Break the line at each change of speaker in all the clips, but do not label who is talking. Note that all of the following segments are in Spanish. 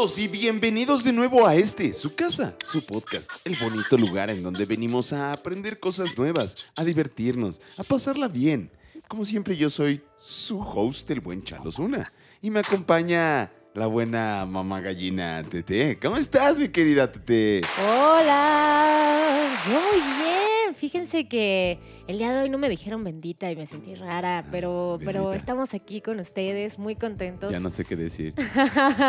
Y bienvenidos de nuevo a este, su casa, su podcast, el bonito lugar en donde venimos a aprender cosas nuevas, a divertirnos, a pasarla bien. Como siempre yo soy su host, el buen Chalo Zuna, y me acompaña la buena mamá gallina Tete. ¿Cómo estás mi querida Tete?
Hola, muy bien. Fíjense que el día de hoy no me dijeron bendita y me sentí rara, pero, pero
bendita.
estamos aquí con ustedes, muy contentos.
Ya no sé qué decir.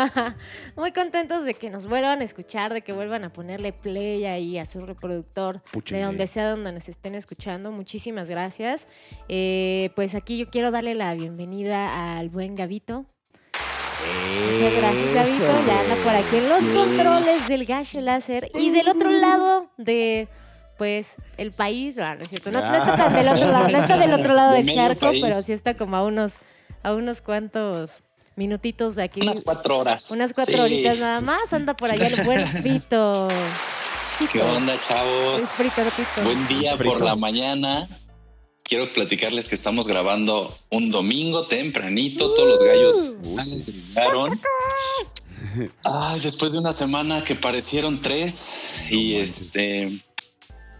muy contentos de que nos vuelvan a escuchar, de que vuelvan a ponerle play ahí a su reproductor, de donde sea donde nos estén escuchando. Muchísimas gracias. Eh, pues aquí yo quiero darle la bienvenida al buen Gavito. Muchas gracias, Gavito. Ya anda por aquí en los controles del gallo láser. Y del otro lado de, pues, el país. ah, no es cierto. No, no está tan del otro lado, no está del otro lado
De
del charco,
país.
pero sí está como a unos, a unos cuantos minutitos de aquí.
Unas cuatro horas.
Unas cuatro
Sí.
horitas nada más. Anda por allá el buen Vito.
¿Qué onda, chavos?
Frito, Pito.
Buen día por la mañana. Quiero platicarles que estamos grabando un domingo tempranito. Todos los gallos llegaron. Ay, después de una semana que parecieron tres. Y este.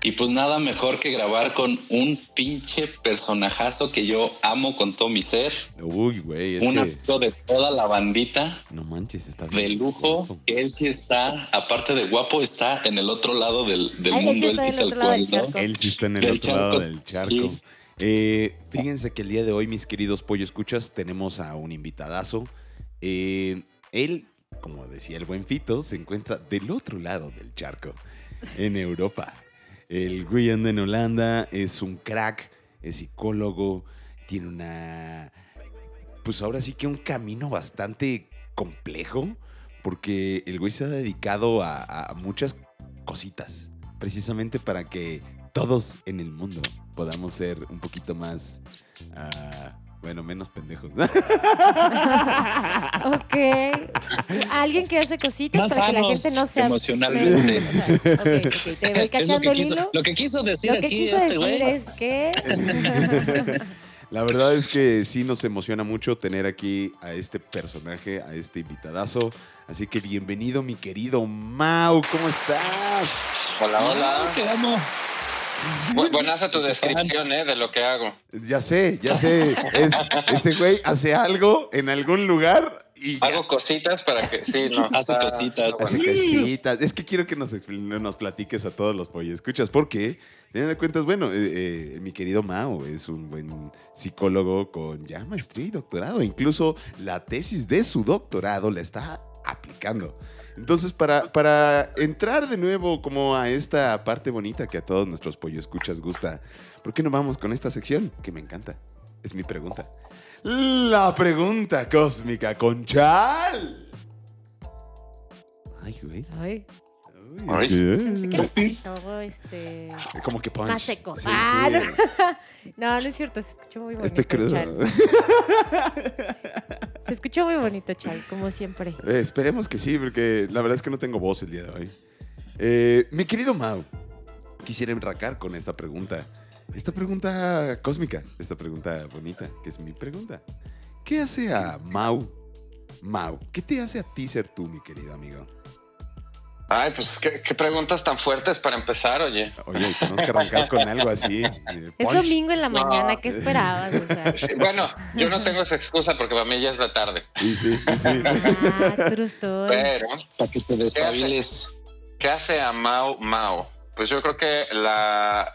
Y pues nada mejor que grabar con un pinche personajazo que yo amo con todo mi ser.
Uy, güey, es
Un
que...
amigo de toda la bandita.
No manches, está
de
bien.
lujo, que él sí está, aparte de guapo, está en el otro lado del, del
Ay, él sí
mundo, él
está
sí cual, ¿no?
charco.
Él sí está en el otro lado del charco.
sí.
Eh, fíjense que el día de hoy, mis queridos pollo escuchas, tenemos a un invitadazo. Eh, él, como decía el buen Fito, se encuentra del otro lado del charco, en Europa. El anda en Holanda, es un crack, es psicólogo, tiene una... Pues ahora sí que un camino bastante complejo, porque el güey se ha dedicado a, a muchas cositas, precisamente para que todos en el mundo podamos ser un poquito más, ah, bueno, menos pendejos.
Ok. Alguien que hace cositas
Más
para que la gente no sea.
emocionalmente.
Sea, te voy
lo
cachando
que,
el
quiso,
hilo.
lo que quiso decir
Lo que
aquí
quiso
este
decir
güey.
es que.
La verdad es que sí nos emociona mucho tener aquí a este personaje, a este invitadazo. Así que bienvenido, mi querido Mau, ¿cómo estás?
Hola, hola.
te amo.
Bu- buenaza tu descripción, ¿eh? De lo que hago.
Ya sé, ya sé. Es, ese güey hace algo en algún lugar y ya
Hago cositas para que. Sí, no.
Hace cositas.
Hace cositas. Es que quiero que nos, nos platiques a todos los pollos. Escuchas, porque, teniendo de cuentas, bueno, eh, eh, mi querido Mao es un buen psicólogo con ya maestría y doctorado. Incluso la tesis de su doctorado la está aplicando. Entonces, para, para entrar de nuevo como a esta parte bonita que a todos nuestros pollos escuchas gusta, ¿por qué no vamos con esta sección que me encanta? Es mi pregunta. La pregunta cósmica con Chal. Ay, güey.
Ay,
Ay.
que-
faltó este.
Como que punch.
Más seco.
Sí,
Ah,
sí.
no. No, no es cierto, se escuchó muy bonito.
Estoy crudo.
Se escuchó muy bonito, Chal, como siempre.
Eh, esperemos que sí, porque la verdad es que no tengo voz el día de hoy. Eh, mi querido Mau, quisiera enracar con esta pregunta. Esta pregunta cósmica, esta pregunta bonita, que es mi pregunta. ¿Qué hace a Mau? Mau, ¿qué te hace a ti ser tú, mi querido amigo?
Ay, pues qué, qué preguntas tan fuertes para empezar, oye.
Oye, tenemos que arrancar con algo así. eh,
Es domingo en la
No.
mañana, ¿qué esperabas? O sea,
Sí, bueno, yo no tengo esa excusa porque para mí ya es la tarde.
Sí, sí, sí, sí.
ah.
Pero,
Para que te despabiles.
¿qué hace a Mao Mao? Pues yo creo que la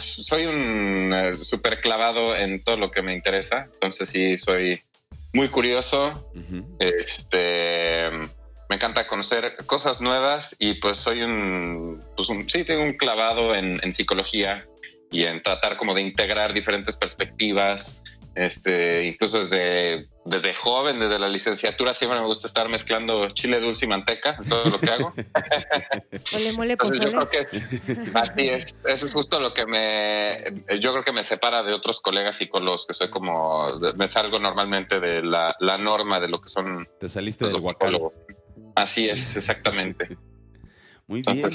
soy un eh, súper clavado en todo lo que me interesa. Entonces sí, soy muy curioso. Este me encanta conocer cosas nuevas y pues soy un, pues un sí, tengo un clavado en, en psicología y en tratar como de integrar diferentes perspectivas Este, incluso desde, desde joven, desde la licenciatura, siempre me gusta estar mezclando chile dulce y manteca en todo lo que hago.
Ole, mole,
Entonces yo creo que así es. Eso es justo lo que me, yo creo que me separa de otros colegas psicólogos que soy como, me salgo normalmente de la, la norma de lo que son
Te saliste
los
del guacal.
Así es, exactamente.
Muy bien.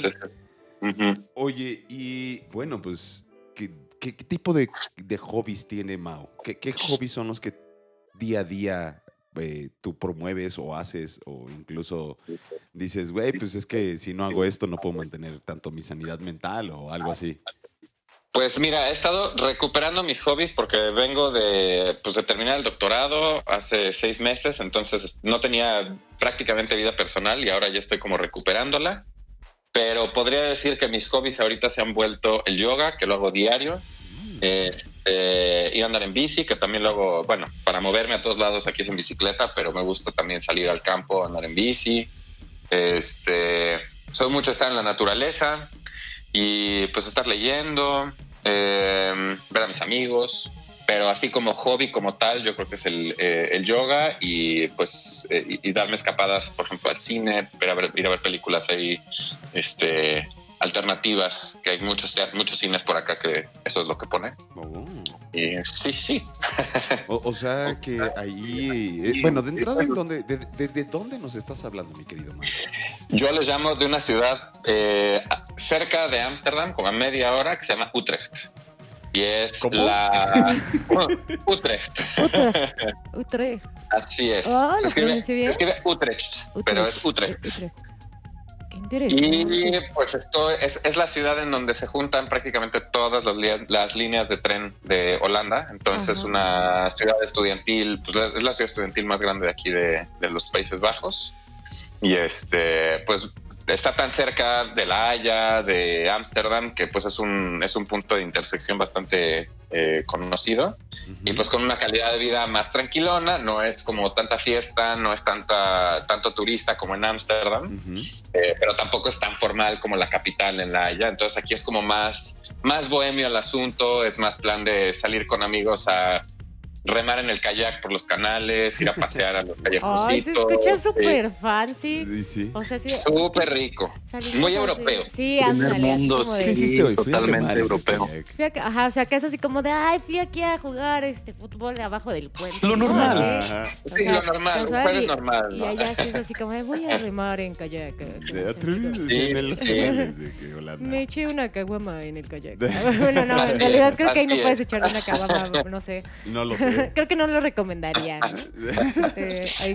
Oye, y bueno, pues, ¿qué, qué- qué tipo de, de hobbies tiene Mao? ¿Qué, qué hobbies son los que día a día eh, tú promueves o haces? O incluso dices, güey, pues es que si no hago esto no puedo mantener tanto mi sanidad mental o algo así.
Pues mira, he estado recuperando mis hobbies porque vengo de, pues de terminar el doctorado hace seis meses, entonces no tenía prácticamente vida personal y ahora ya estoy como recuperándola. Pero podría decir que mis hobbies ahorita se han vuelto el yoga, que lo hago diario, este, ir a andar en bici, que también lo hago, bueno, para moverme a todos lados aquí es en bicicleta, pero me gusta también salir al campo, andar en bici. Este, soy mucho estar en la naturaleza y pues estar leyendo, eh, ver a mis amigos, pero así como hobby como tal, yo creo que es el, eh, yoga y pues eh, y, y darme escapadas, por ejemplo, al cine, ir a ver, ir a ver películas ahí, este alternativas, que hay muchos, muchos cines por acá que eso es lo que pone.
Oh.
Y sí, sí.
O, o sea que ahí, eh, bueno, de entrada, ¿en dónde, de- ¿desde dónde nos estás hablando, mi querido Mao?
Yo les llamo de una ciudad eh, cerca de Ámsterdam, como a media hora, que se llama Utrecht. Y es
¿Cómo?
la Utrecht.
Utrecht.
Así es.
Lo
se, escribe, se escribe Utrecht, pero es Utrecht.
Utrecht.
Y pues esto es, es la ciudad en donde se juntan prácticamente todas las líneas de tren de Holanda. Entonces,
Ajá.
una ciudad estudiantil, pues es la ciudad estudiantil más grande de aquí de, de los Países Bajos. Y este, pues está tan cerca de La Haya, de Ámsterdam, que pues es un, es un punto de intersección bastante eh, conocido. Y pues con una calidad de vida más tranquilona, no es como tanta fiesta, no es tanta, tanto turista como en Ámsterdam
Ujú.
eh, pero tampoco es tan formal como la capital en La Haya. Entonces aquí es como más, más bohemio el asunto, es más plan de salir con amigos a remar en el kayak por los canales, ir a pasear a los
Ay,
callejoncitos.
se escucha
sí.
súper fancy.
Sí, sí.
O sea, sí.
Súper rico.
salimos
muy europeo.
Sí, ándale.
mundo,
de-
¿Qué
Sí,
hiciste hoy? Fui a
totalmente
el
europeo.
kayak.
Fui a- ajá, o sea, que es así como de, ay, fui aquí a jugar este fútbol abajo del puente.
Lo
¿no?
normal.
Ajá.
O
Sí, lo normal, jueves
y-
normal.
Y
¿no?
allá sí es así como, de, voy a remar en kayak.
De
amigos".
atrevidos
Sí,
en el
sí.
de.
Me eché una caguama en el kayak. bueno, no, en realidad
es,
creo que ahí no puedes
es.
echar una caguama, no sé.
No lo sé.
creo que no lo recomendaría, ¿no?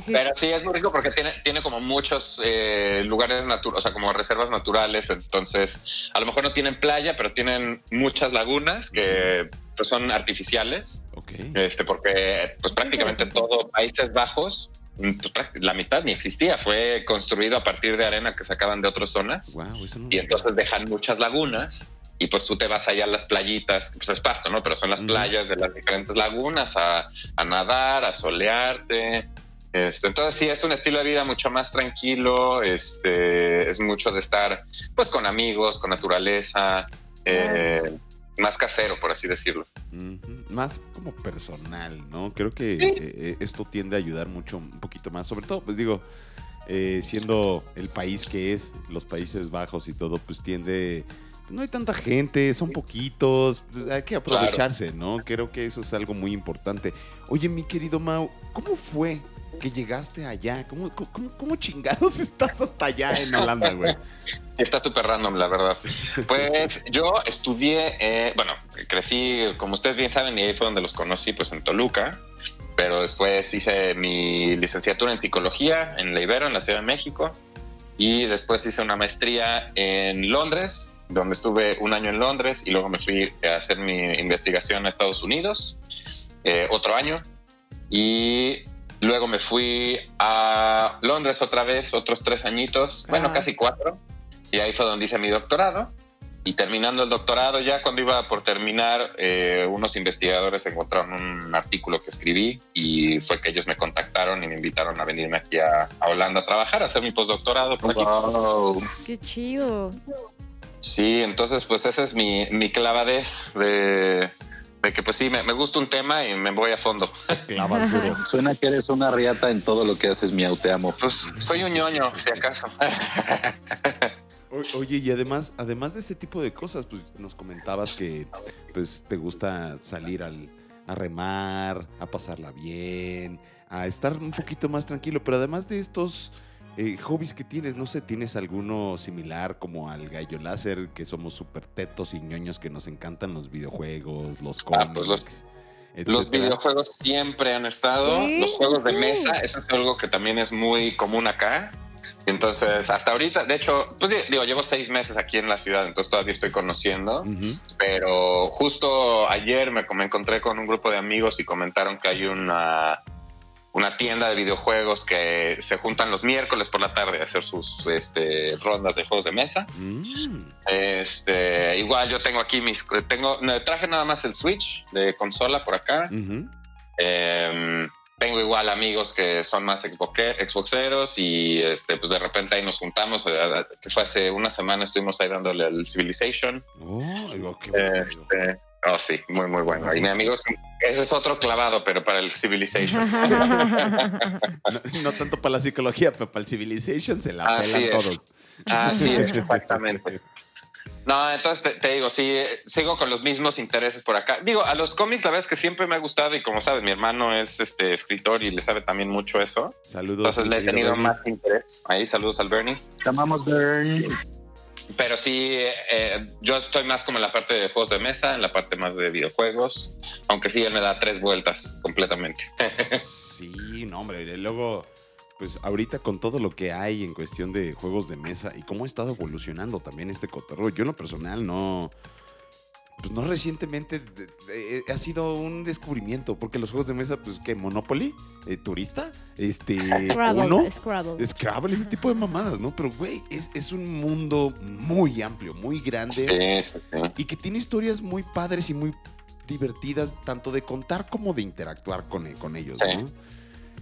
Sí.
Pero sí, es muy rico porque tiene, tiene como muchos eh, lugares naturales, o sea, como reservas naturales. Entonces, a lo mejor no tienen playa, pero tienen muchas lagunas que pues, son artificiales.
ok.
este, porque pues prácticamente todo Países Bajos, mm, pues, la mitad ni existía, fue construido a partir de arena que sacaban de otras zonas
Wow, no
y entonces dejan muchas lagunas y pues tú te vas allá a las playitas, pues es pasto, ¿no? Pero son las playas de las diferentes lagunas a, a nadar, a solearte. Este, entonces sí, es un estilo de vida mucho más tranquilo, este, es mucho de estar pues con amigos, con naturaleza, eh, más casero, por así decirlo.
Más como personal, ¿no? Creo que
Sí.
eh, eh, esto tiende a ayudar mucho, un poquito más. Sobre todo, pues digo, eh, siendo el país que es, los Países Bajos y todo, pues tiende. No hay tanta gente, son poquitos, pues hay que aprovecharse, ¿no? Creo que eso es algo muy importante. Oye, mi querido Mau, ¿cómo fue que llegaste allá? ¿Cómo, cómo, cómo chingados estás hasta allá en Holanda, güey?
Está súper random, la verdad. Pues yo estudié, eh, bueno, crecí, como ustedes bien saben, y ahí fue donde los conocí, pues en Toluca. Pero después hice mi licenciatura en psicología en la Ibero, en la Ciudad de México. Y después hice una maestría en Londres, donde estuve un año en Londres y luego me fui a hacer mi investigación a Estados Unidos, eh, otro año. Y luego me fui a Londres otra vez, otros tres añitos, bueno,
Ah.
casi cuatro. Y ahí fue donde hice mi doctorado. Y terminando el doctorado, ya cuando iba por terminar, eh, unos investigadores encontraron un artículo que escribí y fue que ellos me contactaron y me invitaron a venirme aquí a, a Holanda a trabajar, a hacer mi postdoctorado por aquí.
Wow.
Qué chido.
Sí, entonces pues esa es mi, mi clavadez de, de que pues sí, me, me gusta un tema y me voy a fondo.
Suena que eres una riata en todo lo que haces, miau, te amo.
Pues soy un ñoño, si acaso.
O- Oye, y además, además de este tipo de cosas, pues nos comentabas que pues te gusta salir al, a remar, a pasarla bien, a estar un poquito más tranquilo, pero además de estos eh, hobbies que tienes, no sé, ¿tienes alguno similar como al gallo láser, que somos súper tetos y ñoños que nos encantan los videojuegos, los cómics?
Ah, pues los- Los videojuegos siempre han estado,
Sí,
los juegos de mesa, eso es algo que también es muy común acá. Entonces, hasta ahorita, de hecho, pues di- digo, llevo seis meses aquí en la ciudad, entonces todavía estoy conociendo, pero justo ayer me, me encontré con un grupo de amigos y comentaron que hay una, una tienda de videojuegos que se juntan los miércoles por la tarde a hacer sus este, rondas de juegos de mesa.
Mm.
Este, igual yo tengo aquí mis, tengo, traje nada más el Switch de consola por acá. Eh, tengo igual amigos que son más xboxe- xboxeros y este, pues de repente ahí nos juntamos, eh, que fue hace una semana estuvimos ahí dándole al Civilization.
Oh.
Este, oh, sí, muy, muy bueno. Y mi amigo, es- ese es otro clavado, pero para el Civilization.
No, no tanto para la psicología, pero para el Civilization se la
Así
pelan
es.
todos.
Así es, exactamente. No, entonces te, te digo, sí, eh, sigo con los mismos intereses por acá. Digo, a los cómics la verdad es que siempre me ha gustado y como sabes, mi hermano es este escritor y le sabe también mucho eso.
Saludos.
Entonces le he tenido
Bernie.
más interés. Ahí, saludos al Bernie.
Te amamos, Bern.
Pero sí, eh, yo estoy más como en la parte de juegos de mesa, en la parte más de videojuegos, aunque sí, él me da tres vueltas completamente.
Sí, no, hombre. y Luego, pues ahorita con todo lo que hay en cuestión de juegos de mesa y cómo ha estado evolucionando también este cotorreo. Yo en lo personal no. Pues no recientemente de- de- ha sido un descubrimiento, porque los juegos de mesa, pues que Monopoly, eh, Turista, este,
Scrabble,
Uno,
Scrabble.
Scrabble, ese tipo de mamadas, ¿no? Pero, güey, es, es un mundo muy amplio, muy grande.
Sí, sí, sí.
y que tiene historias muy padres y muy divertidas, tanto de contar como de interactuar con, con ellos,
Sí.
¿no?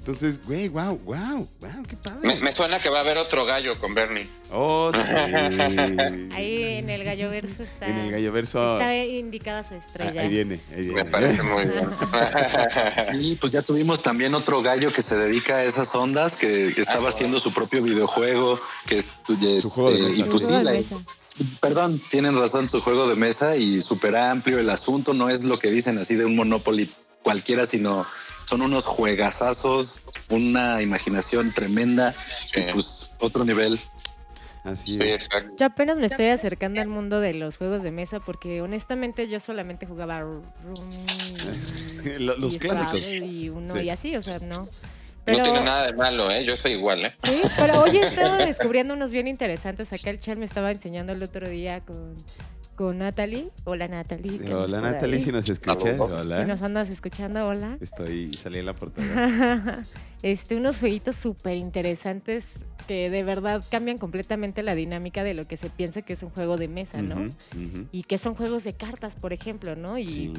Entonces, güey, wow, wow, wow, qué padre.
Me, me suena que va a haber otro gallo con Bernie.
Oh, sí.
Ahí en el gallo verso está,
En el gallo verso.
está indicada su estrella.
ahí viene, ahí viene.
Me parece muy bien.
Sí, pues ya tuvimos también otro gallo que se dedica a esas ondas, que estaba haciendo su propio videojuego, que es,
Su juego de
este,
mesa.
y la-
mesa.
perdón, tienen razón, su juego de mesa y súper amplio el asunto, no es lo que dicen así de un Monopoly cualquiera, sino son unos juegazazos, una imaginación tremenda,
Sí.
y pues otro nivel.
Así
Sí,
es.
exacto.
Yo apenas me estoy acercando al mundo de los juegos de mesa porque honestamente yo solamente jugaba Rummy
Lo- los
y
clásicos.
Y uno
Sí.
y así, o sea, no.
No
Pero,
tiene nada de malo, ¿eh? Yo soy igual, ¿eh?
sí, pero hoy he estado descubriendo unos bien interesantes. Acá el chat me estaba enseñando el otro día con, con Natalie. Hola Natalie.
Hola, Natalie, si nos escuchas. Hola.
Si nos andas escuchando, hola.
Estoy, salí en la portada.
este, unos jueguitos súper interesantes que de verdad cambian completamente la dinámica de lo que se piensa que es un juego de mesa, ¿no? Y que son juegos de cartas, por ejemplo, ¿no? Y
Sí.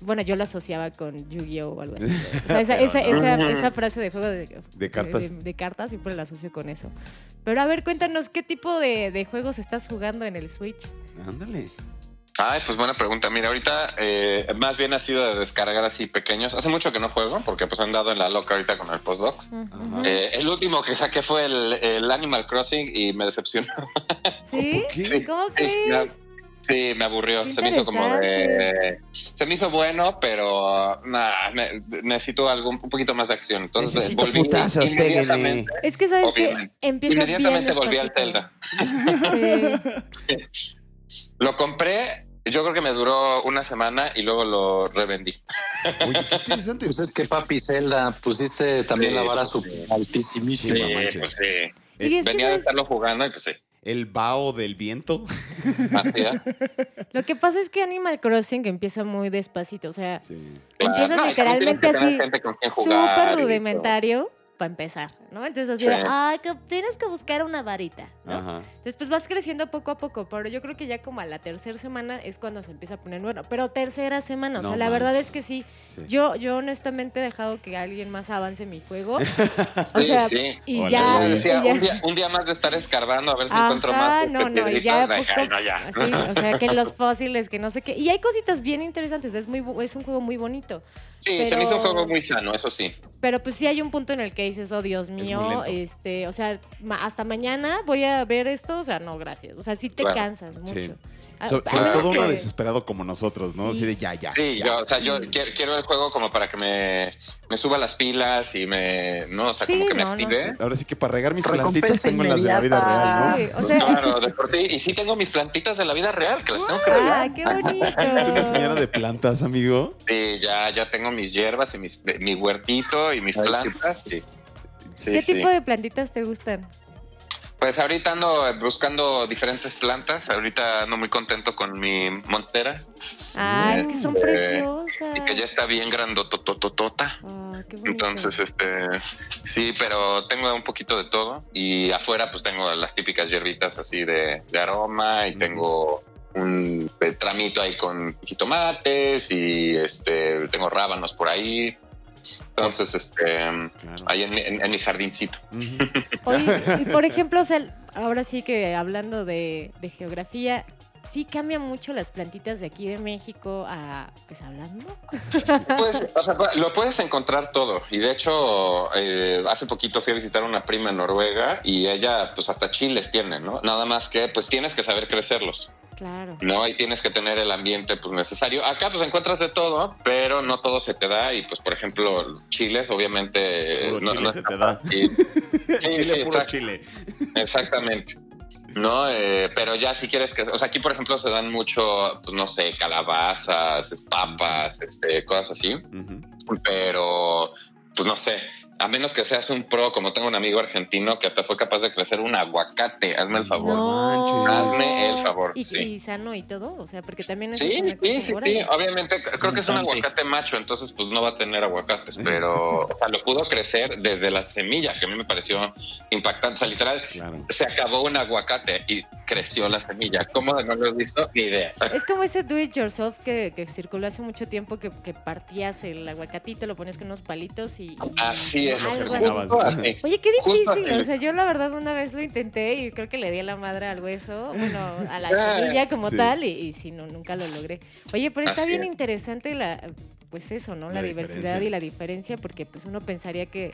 Bueno, yo lo asociaba con Yu-Gi-Oh! o algo así. O sea, esa, esa, esa, esa frase de juego de,
De cartas.
De, de cartas siempre la asocio con eso. Pero a ver, cuéntanos, ¿qué tipo de, de juegos estás jugando en el Switch?
Ándale.
Ay, pues buena pregunta. Mira, ahorita eh, más bien ha sido de descargar así pequeños. Hace mucho que no juego porque pues han dado en la loca ahorita con el postdoc. Eh, el último que saqué fue el, el Animal Crossing y me decepcionó.
¿Sí?
¿por qué?
¿Cómo crees?
Sí, me aburrió.
Qué
Se me hizo como de. Se me hizo bueno, pero nada, ne- necesito algo un poquito más de acción. Entonces
Necesito
volví
putazos,
inmediatamente.
Es que sabes que empieza
Inmediatamente
bien
volví al. Zelda.
Sí.
Lo compré, yo creo que me duró una semana y luego lo revendí.
Oye, qué interesante.
Pues es que papi Zelda, pusiste también
Sí,
la vara
pues
altísimísima.
pues sí. Venía de estarlo jugando y pues sí.
El vaho del viento.
Así es.
Lo que pasa es que Animal Crossing empieza muy despacito, o sea,
Sí.
Claro.
empiezas
No, y también
literalmente así, súper rudimentario para empezar. ¿No? Entonces así, de,
Sí.
ay, que tienes que buscar una varita, ¿no?
Ajá.
Entonces, pues vas creciendo poco a poco, pero yo creo que ya como a la tercera semana es cuando se empieza a poner bueno. Pero tercera semana, o
No
sea, la verdad es que sí.
Sí.
Yo, yo honestamente he dejado que alguien más avance mi juego. O
Sí,
sea,
sí.
y
Hola,
ya,
Yo
y
decía,
ya-
un día, un día más de estar escarbando a ver si
Ajá,
encuentro más
no, no, y ya
de,
poco-
"Ay, no, ya".
así, o sea, que los fósiles, que no sé qué. Y hay cositas bien interesantes, es muy es un juego muy bonito.
Sí, se me hizo un
pero-
juego muy sano, eso sí.
Pero pues sí hay un punto en el que dices, oh Dios
muy
mío, este, o sea, hasta mañana voy a ver esto, o sea, no, gracias. O sea, sí te
Claro.
cansas mucho.
Sí.
A-
So-
a
sobre todo uno desesperado como nosotros, ¿no?
Sí.
Así de ya, ya.
Sí,
ya.
yo, o sea, yo quiero, quiero el juego como para que me, me suba las pilas y me, no, o sea,
Sí,
como que me
no, no.
active.
Ahora sí que para regar mis plantitas tengo las de la vida real, ¿no?
Sí, o sea,
Claro, de por sí. Y sí tengo mis plantitas de la vida real, que las tengo que
ah,
regar.
qué bonito.
Es una señora de plantas, amigo.
Sí, ya, ya tengo mis hierbas y mis, mi huertito y mis
Ay, qué-
plantas. Sí. Sí,
¿Qué
sí.
tipo de plantitas te gustan?
Pues ahorita ando buscando diferentes plantas. Ahorita ando muy contento con mi montera
Ah, es que son
Eh,
preciosas.
y que ya está bien grandotototota.
Ah, qué.
Entonces, este, sí, pero tengo un poquito de todo. Y afuera, pues tengo las típicas hierbitas así de, de aroma y tengo un eh, tramito ahí con jitomates y este, tengo rábanos por ahí. Entonces, este,
Claro.
ahí en, mi- en- en mi jardincito.
Oye, y por ejemplo, o sea, ahora sí que hablando de, de geografía, sí cambia mucho las plantitas de aquí de México a, pues hablando.
Pues, o sea, lo puedes encontrar todo. Y de hecho, eh, hace poquito fui a visitar a una prima en Noruega y ella, pues hasta chiles tiene, ¿no? Nada más que, pues tienes que saber crecerlos,
Claro.
¿no? Y tienes que tener el ambiente, pues necesario. Acá, pues encuentras de todo, pero no todo se te da. Y pues, por ejemplo, chiles, obviamente.
Puro
no-
chile
no-
se te da.
y- sí,
chile,
sí,
puro chile.
Exactamente. No, Eh, pero ya si quieres que, o sea, aquí por ejemplo se dan mucho, pues no sé, calabazas, papas, este, cosas así, pero pues no sé, a menos que seas un pro, como tengo un amigo argentino que hasta fue capaz de crecer un aguacate, hazme el favor.
No.
Hazme el favor,
Y,
sí.
y sano y todo, o sea, porque también es
Sí,
una
sí, sí, sí. Obviamente, creo que es un aguacate macho, entonces pues no va a tener aguacates, pero o sea, lo pudo crecer desde la semilla, que a mí me pareció impactante. O sea, literal,
Claro.
se acabó un aguacate y creció la semilla. ¿Cómo no lo has visto? Ni idea.
Es como ese do it yourself que, que circuló hace mucho tiempo que, que partías el aguacatito, lo ponías con unos palitos y. y-
Así es.
algo así.
terminabas.
Justo así.
Oye, qué difícil. O sea, yo la verdad una vez lo intenté y creo que le di a la madre al hueso, bueno, a la semilla como
sí.
tal, y, y sí, no, nunca lo logré. Oye, pero está
Así
bien
es.
interesante la, pues eso, ¿no? La,
La
diversidad
diferencia.
y la diferencia, porque pues uno pensaría que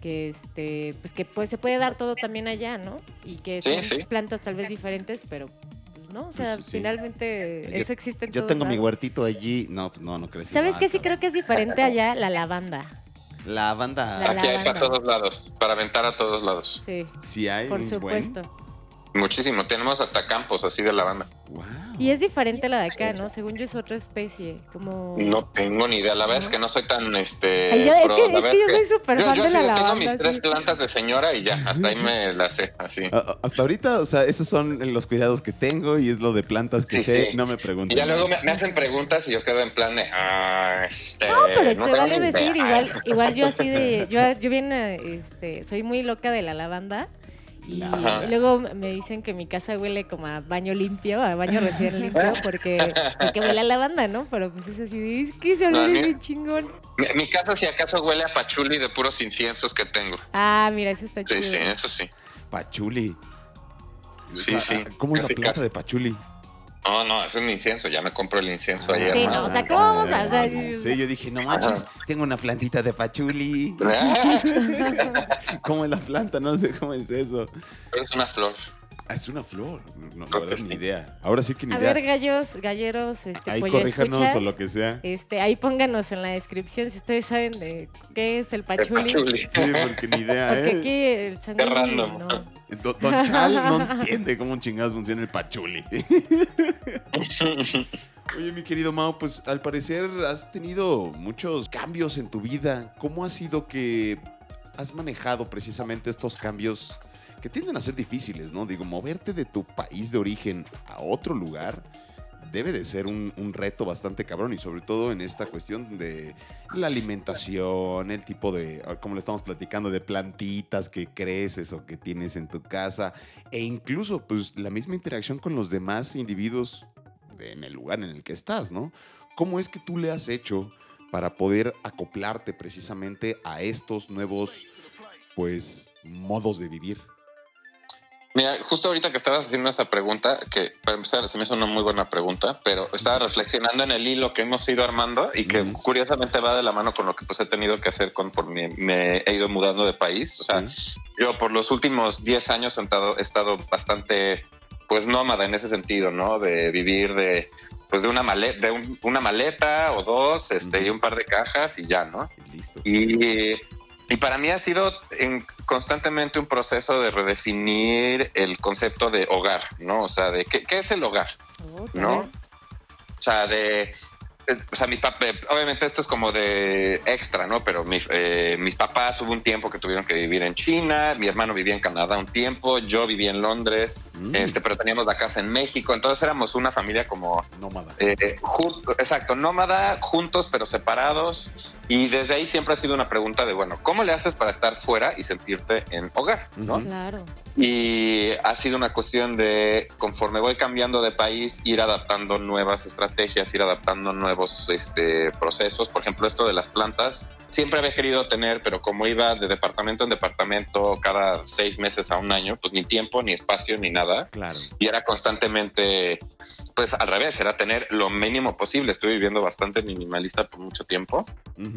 que este pues que pues se puede dar todo también allá, ¿no? Y que
Sí,
son
sí.
plantas tal vez diferentes, pero pues no, o sea,
Pues, sí.
finalmente
Yo-
eso existe en
Yo
todos
tengo mi huertito allí. No, pues no, no crece.
¿Sabes qué? Sí creo que es diferente allá la lavanda.
La banda.
La
Aquí hay para todos lados, para aventar a todos lados.
Sí,
Sí hay.
por supuesto.
Muchísimo. Tenemos hasta campos así de lavanda.
Buen. Wow.
Y es diferente la de acá, ¿no? Según yo es otra especie, como...
No tengo ni idea. La verdad es que no soy tan este.
Ay, yo- es que- es que yo soy súper
yo-
fan
yo
de
sí
la
tengo
lavanda,
mis tres plantas de señora y ya, hasta ahí me las sé así.
A- a- Hasta ahorita, o sea, esos son los cuidados que tengo y es lo de plantas que
Sí,
sé.
sí.
No me
Y
pregunten.
ya luego me, me hacen preguntas y yo quedo en plan de. Ah, este,
No, pero se
tengo
vale decir,
idea".
igual, igual yo así de, yo, yo bien, este, soy muy loca de la lavanda y
Ajá.
luego me dicen que mi casa huele como a baño limpio, a baño recién limpio, porque, porque huele a lavanda, ¿no? Pero pues es así de, es que se
No,
olvida
mira.
bien chingón.
Mi, mi casa, si acaso, huele a pachuli de puros inciensos que tengo.
Ah, mira, eso está
Sí,
chido.
sí, eso sí.
Pachuli.
Sí,
sea,
sí.
¿Cómo es la planta
casi.
de pachuli?
No, no, es un incienso. Ya me compro el incienso ayer.
Sí,
¿no?
no, o sea, ¿cómo vamos a...? O sea,
Sí, yo dije, no manches, tengo una plantita de pachuli. ¿Cómo es la planta? No sé cómo es eso.
Pero es una flor.
Ah, es una flor. No, la verdad, ni idea. Ahora sí que ni
a
idea.
ver, gallos, galleros, este,
Ahí
pollo
corríjanos
escuchas,
o lo que sea.
Este, ahí pónganos en la descripción si ustedes saben de qué es el
El
pachuli.
pachuli.
Sí, porque ni idea,
Porque
¿eh?
aquí el
random.
no.
Do- Don Chal no entiende cómo chingados funciona el pachuli. Oye, mi querido Mao, pues al parecer has tenido muchos cambios en tu vida. ¿Cómo ha sido que has manejado precisamente estos cambios que tienden a ser difíciles, ¿no? Digo, moverte de tu país de origen a otro lugar debe de ser un, reto bastante cabrón y sobre todo en esta cuestión de la alimentación, el tipo de, como le estamos platicando, de plantitas que creces o que tienes en tu casa e incluso pues la misma interacción con los demás individuos en el lugar en el que estás, ¿no? ¿Cómo es que tú le has hecho para poder acoplarte precisamente a estos nuevos, pues, modos de vivir?
Mira, justo ahorita que estabas haciendo esa pregunta, que para empezar se me hizo una muy buena pregunta, pero estaba reflexionando en el hilo que hemos ido armando y que curiosamente va de la mano con lo que pues he tenido que hacer conforme me he ido mudando de país. O sea, yo por los últimos 10 años he estado, he estado bastante pues nómada en ese sentido, ¿no? De vivir de pues de una maleta, de un- una maleta o dos, este, y un par de cajas y ya, ¿no?
Y listo.
Y, y para mí ha sido en- constantemente un proceso de redefinir el concepto de hogar, ¿no? O sea, de qué, qué es el hogar,
Oh,
¿no? O sea, de... eh, O sea, mis papás, obviamente esto es como de extra, ¿no? Pero mi- eh, mis papás hubo un tiempo que tuvieron que vivir en China, mi hermano vivía en Canadá un tiempo, yo vivía en Londres,
Mm,
este, pero teníamos la casa en México, entonces éramos una familia como
nómada.
eh, exacto, nómada, juntos pero separados. Y desde ahí siempre ha sido una pregunta de, bueno, ¿cómo le haces para estar fuera y sentirte en hogar? ¿no?
Claro.
Y ha sido una cuestión de, conforme voy cambiando de país, ir adaptando nuevas estrategias, ir adaptando nuevos este, procesos. Por ejemplo, esto de las plantas, siempre había querido tener, pero como iba de departamento en departamento cada seis meses a un año, pues ni tiempo, ni espacio, ni nada
Claro.
y era constantemente, pues al revés, era tener lo mínimo posible. Estuve viviendo bastante minimalista por mucho tiempo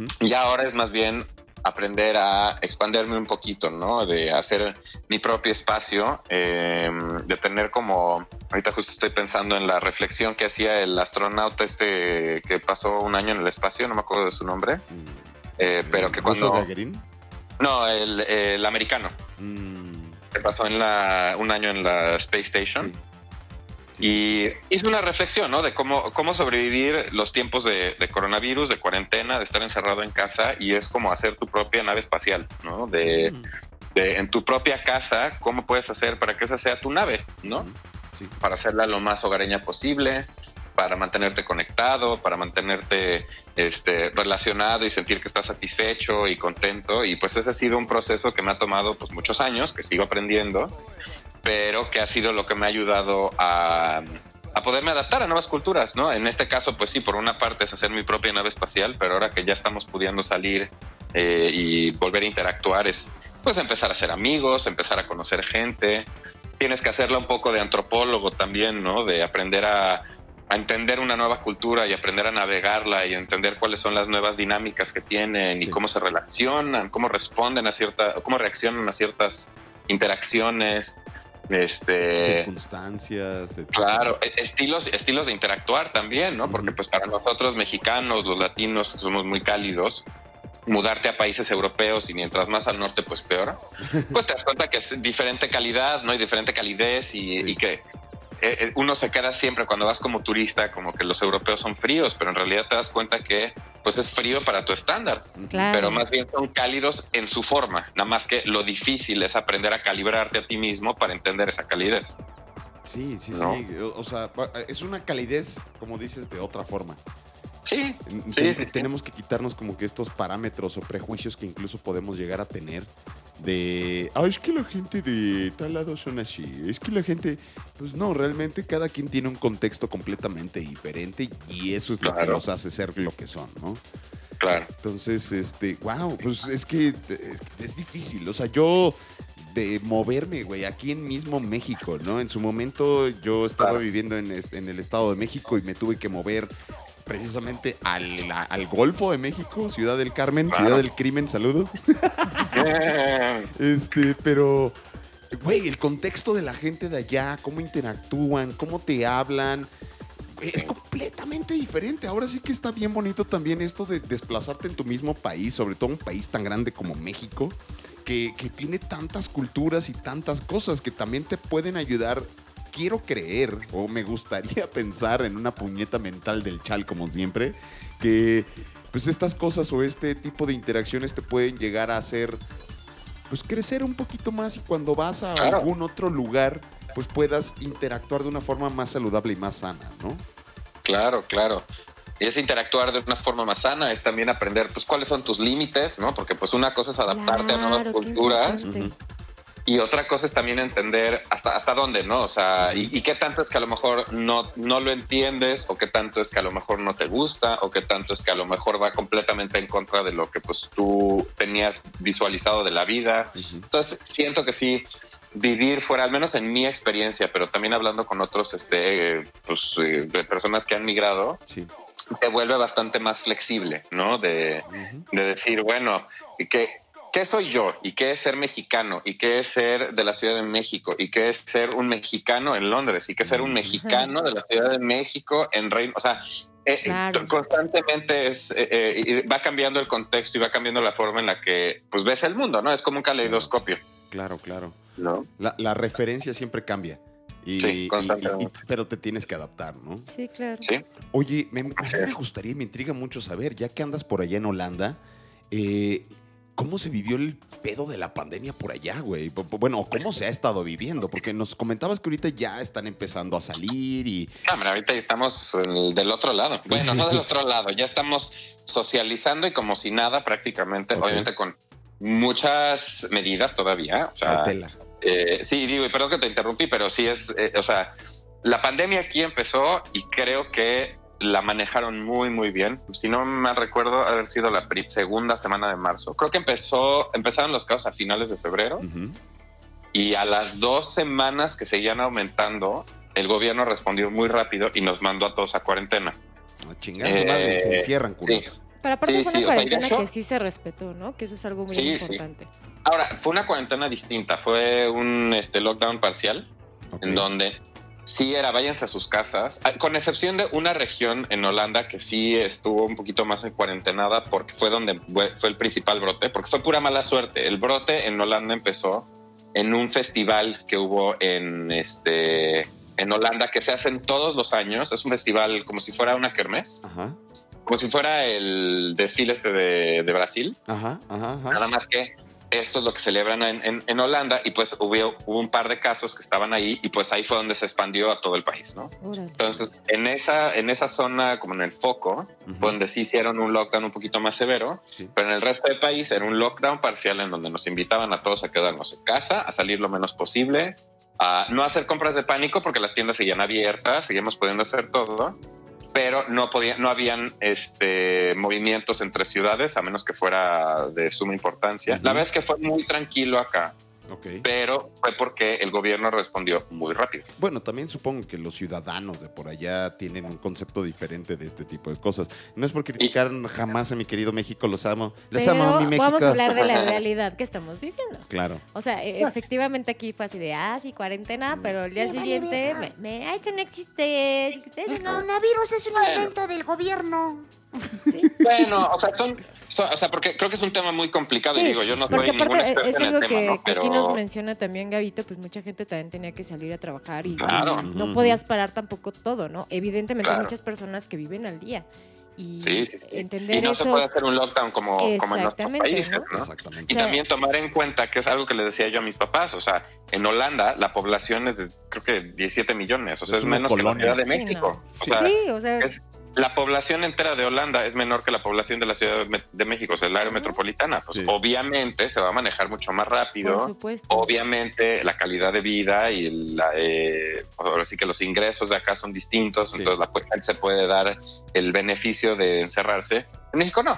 Ujú.
y ahora es más bien aprender a expanderme un poquito, ¿no? De hacer mi propio espacio, eh, de tener como, ahorita justo estoy pensando en la reflexión que hacía el astronauta este que pasó un año en el espacio, no me acuerdo de su nombre,
Mm.
eh, pero que
¿Ruso
cuando...
Gagarin?
No, el, el americano,
Mm,
que pasó en la, un año en la Space Station.
sí.
Y hice una reflexión, ¿no? De cómo, cómo sobrevivir los tiempos de, de coronavirus, de cuarentena, de estar encerrado en casa y es como hacer tu propia nave espacial, ¿no? De,
Mm,
de en tu propia casa, cómo puedes hacer para que esa sea tu nave, ¿no?
Sí.
Para hacerla lo más hogareña posible, para mantenerte conectado, para mantenerte este, relacionado y sentir que estás satisfecho y contento. Y pues ese ha sido un proceso que me ha tomado pues muchos años, que sigo aprendiendo, pero que ha sido lo que me ha ayudado a, a poderme adaptar a nuevas culturas, ¿no? En este caso, pues sí, por una parte es hacer mi propia nave espacial, pero ahora que ya estamos pudiendo salir eh, y volver a interactuar, es pues empezar a ser amigos, empezar a conocer gente. Tienes que hacerla un poco de antropólogo también, ¿no? De aprender a, a entender una nueva cultura y aprender a navegarla y entender cuáles son las nuevas dinámicas que tienen
Sí.
y cómo se relacionan, cómo responden a ciertas, cómo reaccionan a ciertas interacciones. Este,
Circunstancias, etcétera.
Claro, e- estilos, estilos de interactuar también, ¿no? Porque
Ujú.
pues para nosotros mexicanos, los latinos, somos muy cálidos. Mudarte a países europeos y mientras más al norte, pues peor. Pues te das cuenta que es diferente calidad, ¿no? Y diferente calidez y,
Sí.
y que eh, eh, uno se queda siempre cuando vas como turista, como que los europeos son fríos, pero en realidad te das cuenta que pues es frío para tu estándar.
Claro.
pero más bien son cálidos en su forma. Nada más que lo difícil es aprender a calibrarte a ti mismo para entender esa calidez.
Sí, sí,
¿No?
sí. O sea, es una calidez, como dices, de otra forma.
Sí,
Ten-
sí, sí.
Tenemos que quitarnos como que estos parámetros o prejuicios que incluso podemos llegar a tener de, ah, es que la gente de tal lado son así, es que la gente, pues no, realmente cada quien tiene un contexto completamente diferente y eso es lo que los hace ser lo que son, ¿no?
claro.
Entonces, este, wow, pues es que es, es difícil. O sea, yo de moverme, güey, aquí en mismo México, ¿no? En su momento yo estaba
Claro.
viviendo en, este- en el Estado de México y me tuve que mover precisamente al, al Golfo de México, Ciudad del Carmen,
Claro.
Ciudad del Crimen, saludos. Este, pero, güey, el contexto de la gente de allá, cómo interactúan, cómo te hablan, es completamente diferente. Ahora sí que está bien bonito también esto de desplazarte en tu mismo país, sobre todo un país tan grande como México, que, que tiene tantas culturas y tantas cosas que también te pueden ayudar. Quiero creer, o me gustaría pensar en una puñeta mental del chal, como siempre, que pues estas cosas o este tipo de interacciones te pueden llegar a hacer pues crecer un poquito más y cuando vas a
Claro.
algún otro lugar pues puedas interactuar de una forma más saludable y más sana, ¿no?
Claro, claro. Y es interactuar de una forma más sana, es también aprender, pues, cuáles son tus límites, ¿no? Porque, pues, una cosa es adaptarte a nuevas culturas. Y otra cosa es también entender hasta, hasta dónde, ¿no? O sea, y, y qué tanto es que a lo mejor no, no lo entiendes, o qué tanto es que a lo mejor no te gusta, o qué tanto es que a lo mejor va completamente en contra de lo que pues tú tenías visualizado de la vida. Entonces, siento que sí, vivir fuera, al menos en mi experiencia, pero también hablando con otros, este, eh, pues, eh, de personas que han migrado,
Sí.
te vuelve bastante más flexible, ¿no? De, de decir, bueno, ¿qué, ¿qué soy yo? ¿Y qué es ser mexicano? ¿Y qué es ser de la Ciudad de México? ¿Y qué es ser un mexicano en Londres? ¿Y qué es ser un mexicano de la Ciudad de México en Reino? O sea, eh,
Claro.
constantemente es, eh, eh, va cambiando el contexto y va cambiando la forma en la que pues ves el mundo, ¿no? Es como un caleidoscopio,
Claro, claro.
¿no?
La, la referencia siempre cambia. Y,
Sí,
y-
constantemente.
y- pero te tienes que adaptar, ¿no?
Sí, claro.
Sí.
Oye, me, a mí
Así
me
es.
gustaría, y me intriga mucho saber, ya que andas por allá en Holanda, eh, ¿cómo se vivió el pedo de la pandemia por allá, güey? Bu- bu- Bueno, ¿cómo se ha estado viviendo? Porque nos comentabas que ahorita ya están empezando a salir y...
No, hombre, ahorita estamos del otro lado. Bueno, no del otro lado, ya estamos socializando y como si nada prácticamente, obviamente con muchas medidas todavía. O sea, eh, sí, digo, y perdón que te interrumpí, pero sí es, eh, o sea, la pandemia aquí empezó y creo que la manejaron muy, muy bien. Si no me recuerdo haber sido la segunda semana de marzo. Creo que empezó, empezaron los casos a finales de febrero
Ujú.
y a las dos semanas que seguían aumentando, el gobierno respondió muy rápido y nos mandó a todos a cuarentena.
A chingar a su
Eh,
madre, se encierran, culos.
sí.
Pero aparte
Sí,
fue
sí,
una
o sea,
cuarentena
hecho-
que sí se respetó, ¿no? Que eso es algo muy
Sí, sí.
importante.
Ahora, fue una cuarentena distinta, fue un este, lockdown parcial
Ok.
en donde sí era váyanse a sus casas, ah, con excepción de una región en Holanda que sí estuvo un poquito más en cuarentenada porque fue donde fue el principal brote, porque fue pura mala suerte. El brote en Holanda empezó en un festival que hubo en este en Holanda que se hacen todos los años. Es un festival como si fuera una kermés,
Ajá,
como si fuera el desfile este de, de Brasil.
ajá.
Nada más que esto es lo que celebran en, en- en Holanda y pues hubo, hubo un par de casos que estaban ahí y pues ahí fue donde se expandió a todo el país, ¿no? Entonces, en esa, en esa zona, como en el foco, fue donde sí hicieron un lockdown un poquito más severo,
Sí.
pero en el resto del país era un lockdown parcial en donde nos invitaban a todos a quedarnos en casa, a salir lo menos posible, a no hacer compras de pánico porque las tiendas seguían abiertas, seguíamos pudiendo hacer todo, pero no podían, no habían este movimientos entre ciudades a menos que fuera de suma importancia. La verdad es que fue muy tranquilo acá,
Ok.
pero fue porque el gobierno respondió muy rápido.
Bueno, también supongo que los ciudadanos de por allá tienen un concepto diferente de este tipo de cosas. No es por criticar jamás a mi querido México, los amo. Les
Pero
amo, mi México.
vamos a hablar de la realidad que estamos viviendo.
Claro.
O sea, e- efectivamente aquí fue así de, ah, sí, cuarentena, pero el día siguiente, me, me- ah, eso no existe. eso
El
no".
coronavirus es un invento del gobierno.
Sí.
Bueno, o sea, son, son- o sea, porque creo que es un tema muy complicado y
Sí,
digo, yo no soy ningún experto
es
en
algo
el tema,
que,
¿no?
que
Pero
aquí nos menciona también Gavito, pues mucha gente también tenía que salir a trabajar y,
Claro.
y no podías parar tampoco todo, ¿no? Evidentemente hay
Claro.
muchas personas que viven al día y
sí, sí, sí.
entender
Y no
eso.
se puede hacer un lockdown como, como en otros
Exactamente,
países,
¿no?
¿no?
Exactamente.
Y
O sea-
también tomar en cuenta que es algo que le decía yo a mis papás, o sea, en Holanda la población es de creo que 17 millones, o sea,
Es
es, menos que
colonia.
la Ciudad de
Sí,
México.
no.
O sea,
sí, o sea,
es- la población entera de Holanda es menor que la población de la Ciudad de Me- de México, o sea, el área metropolitana. Pues
Sí.
obviamente se va a manejar mucho más
por
rápido.
supuesto.
Obviamente la calidad de vida y la, eh, ahora sí que los ingresos de acá son distintos,
Sí.
entonces la gente se puede dar el beneficio de encerrarse. En México no.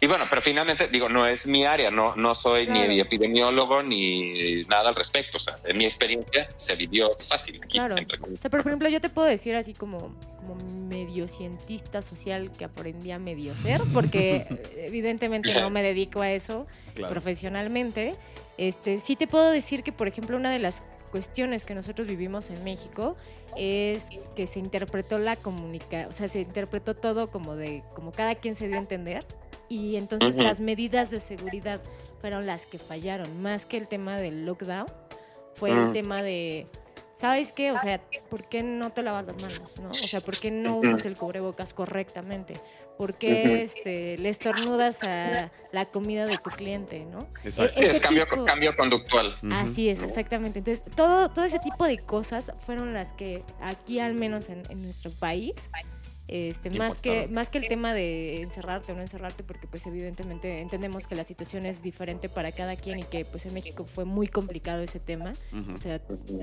Y bueno, pero finalmente digo, no es mi área, no, no soy
Claro.
ni epidemiólogo ni nada al respecto. O sea, en mi experiencia se vivió fácil aquí.
Claro.
entre
O sea, pero por ejemplo, yo te puedo decir así como, como medio cientista social que aprendí a medio ser, porque evidentemente no me dedico a eso
Claro.
profesionalmente. Este, sí te puedo decir que, por ejemplo, una de las cuestiones que nosotros vivimos en México es que se interpretó la comunica, o sea, se interpretó todo como de, como cada quien se dio a entender. Y entonces las medidas de seguridad fueron las que fallaron, más que el tema del lockdown, fue el
Mm.
tema de, ¿sabes qué? O sea, ¿por qué no te lavas las manos? ¿no? O sea, ¿por qué no usas el cubrebocas correctamente? ¿Por qué este, le estornudas a la comida de tu cliente? ¿no?
Exacto.
Sí,
ese
es cambio,
tipo-
cambio conductual.
Así es, exactamente. Entonces, todo, todo ese tipo de cosas fueron las que aquí, al menos en, en nuestro país, Este,
¿Qué
más que, más que el tema de encerrarte o no encerrarte, porque pues evidentemente entendemos que la situación es diferente para cada quien y que pues en México fue muy complicado ese tema. O sea,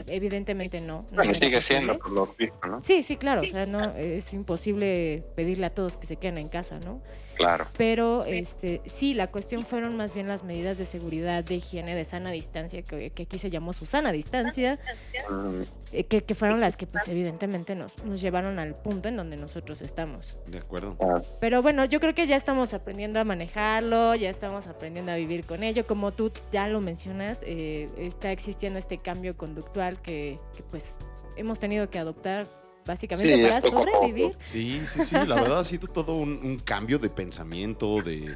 evidentemente no. no
Bueno, sigue
posible.
siendo por lo visto, ¿no?
Sí, sí, claro. O sea, no es imposible pedirle a todos que se queden en casa, ¿no?
Claro.
Pero este, sí, la cuestión fueron más bien las medidas de seguridad, de higiene, de sana distancia, que, que aquí se llamó Susana Distancia, eh, que, que fueron las que pues evidentemente nos, nos llevaron al punto en donde nosotros estamos.
De acuerdo.
ah,
Pero bueno, yo creo que ya estamos aprendiendo a manejarlo, ya estamos aprendiendo a vivir con ello. Como tú ya lo mencionas, eh, está existiendo este cambio conductual que, que, pues hemos tenido que adoptar básicamente
Sí,
para sobrevivir.
Sí, sí, sí, la verdad ha sido todo un, un cambio de pensamiento, de,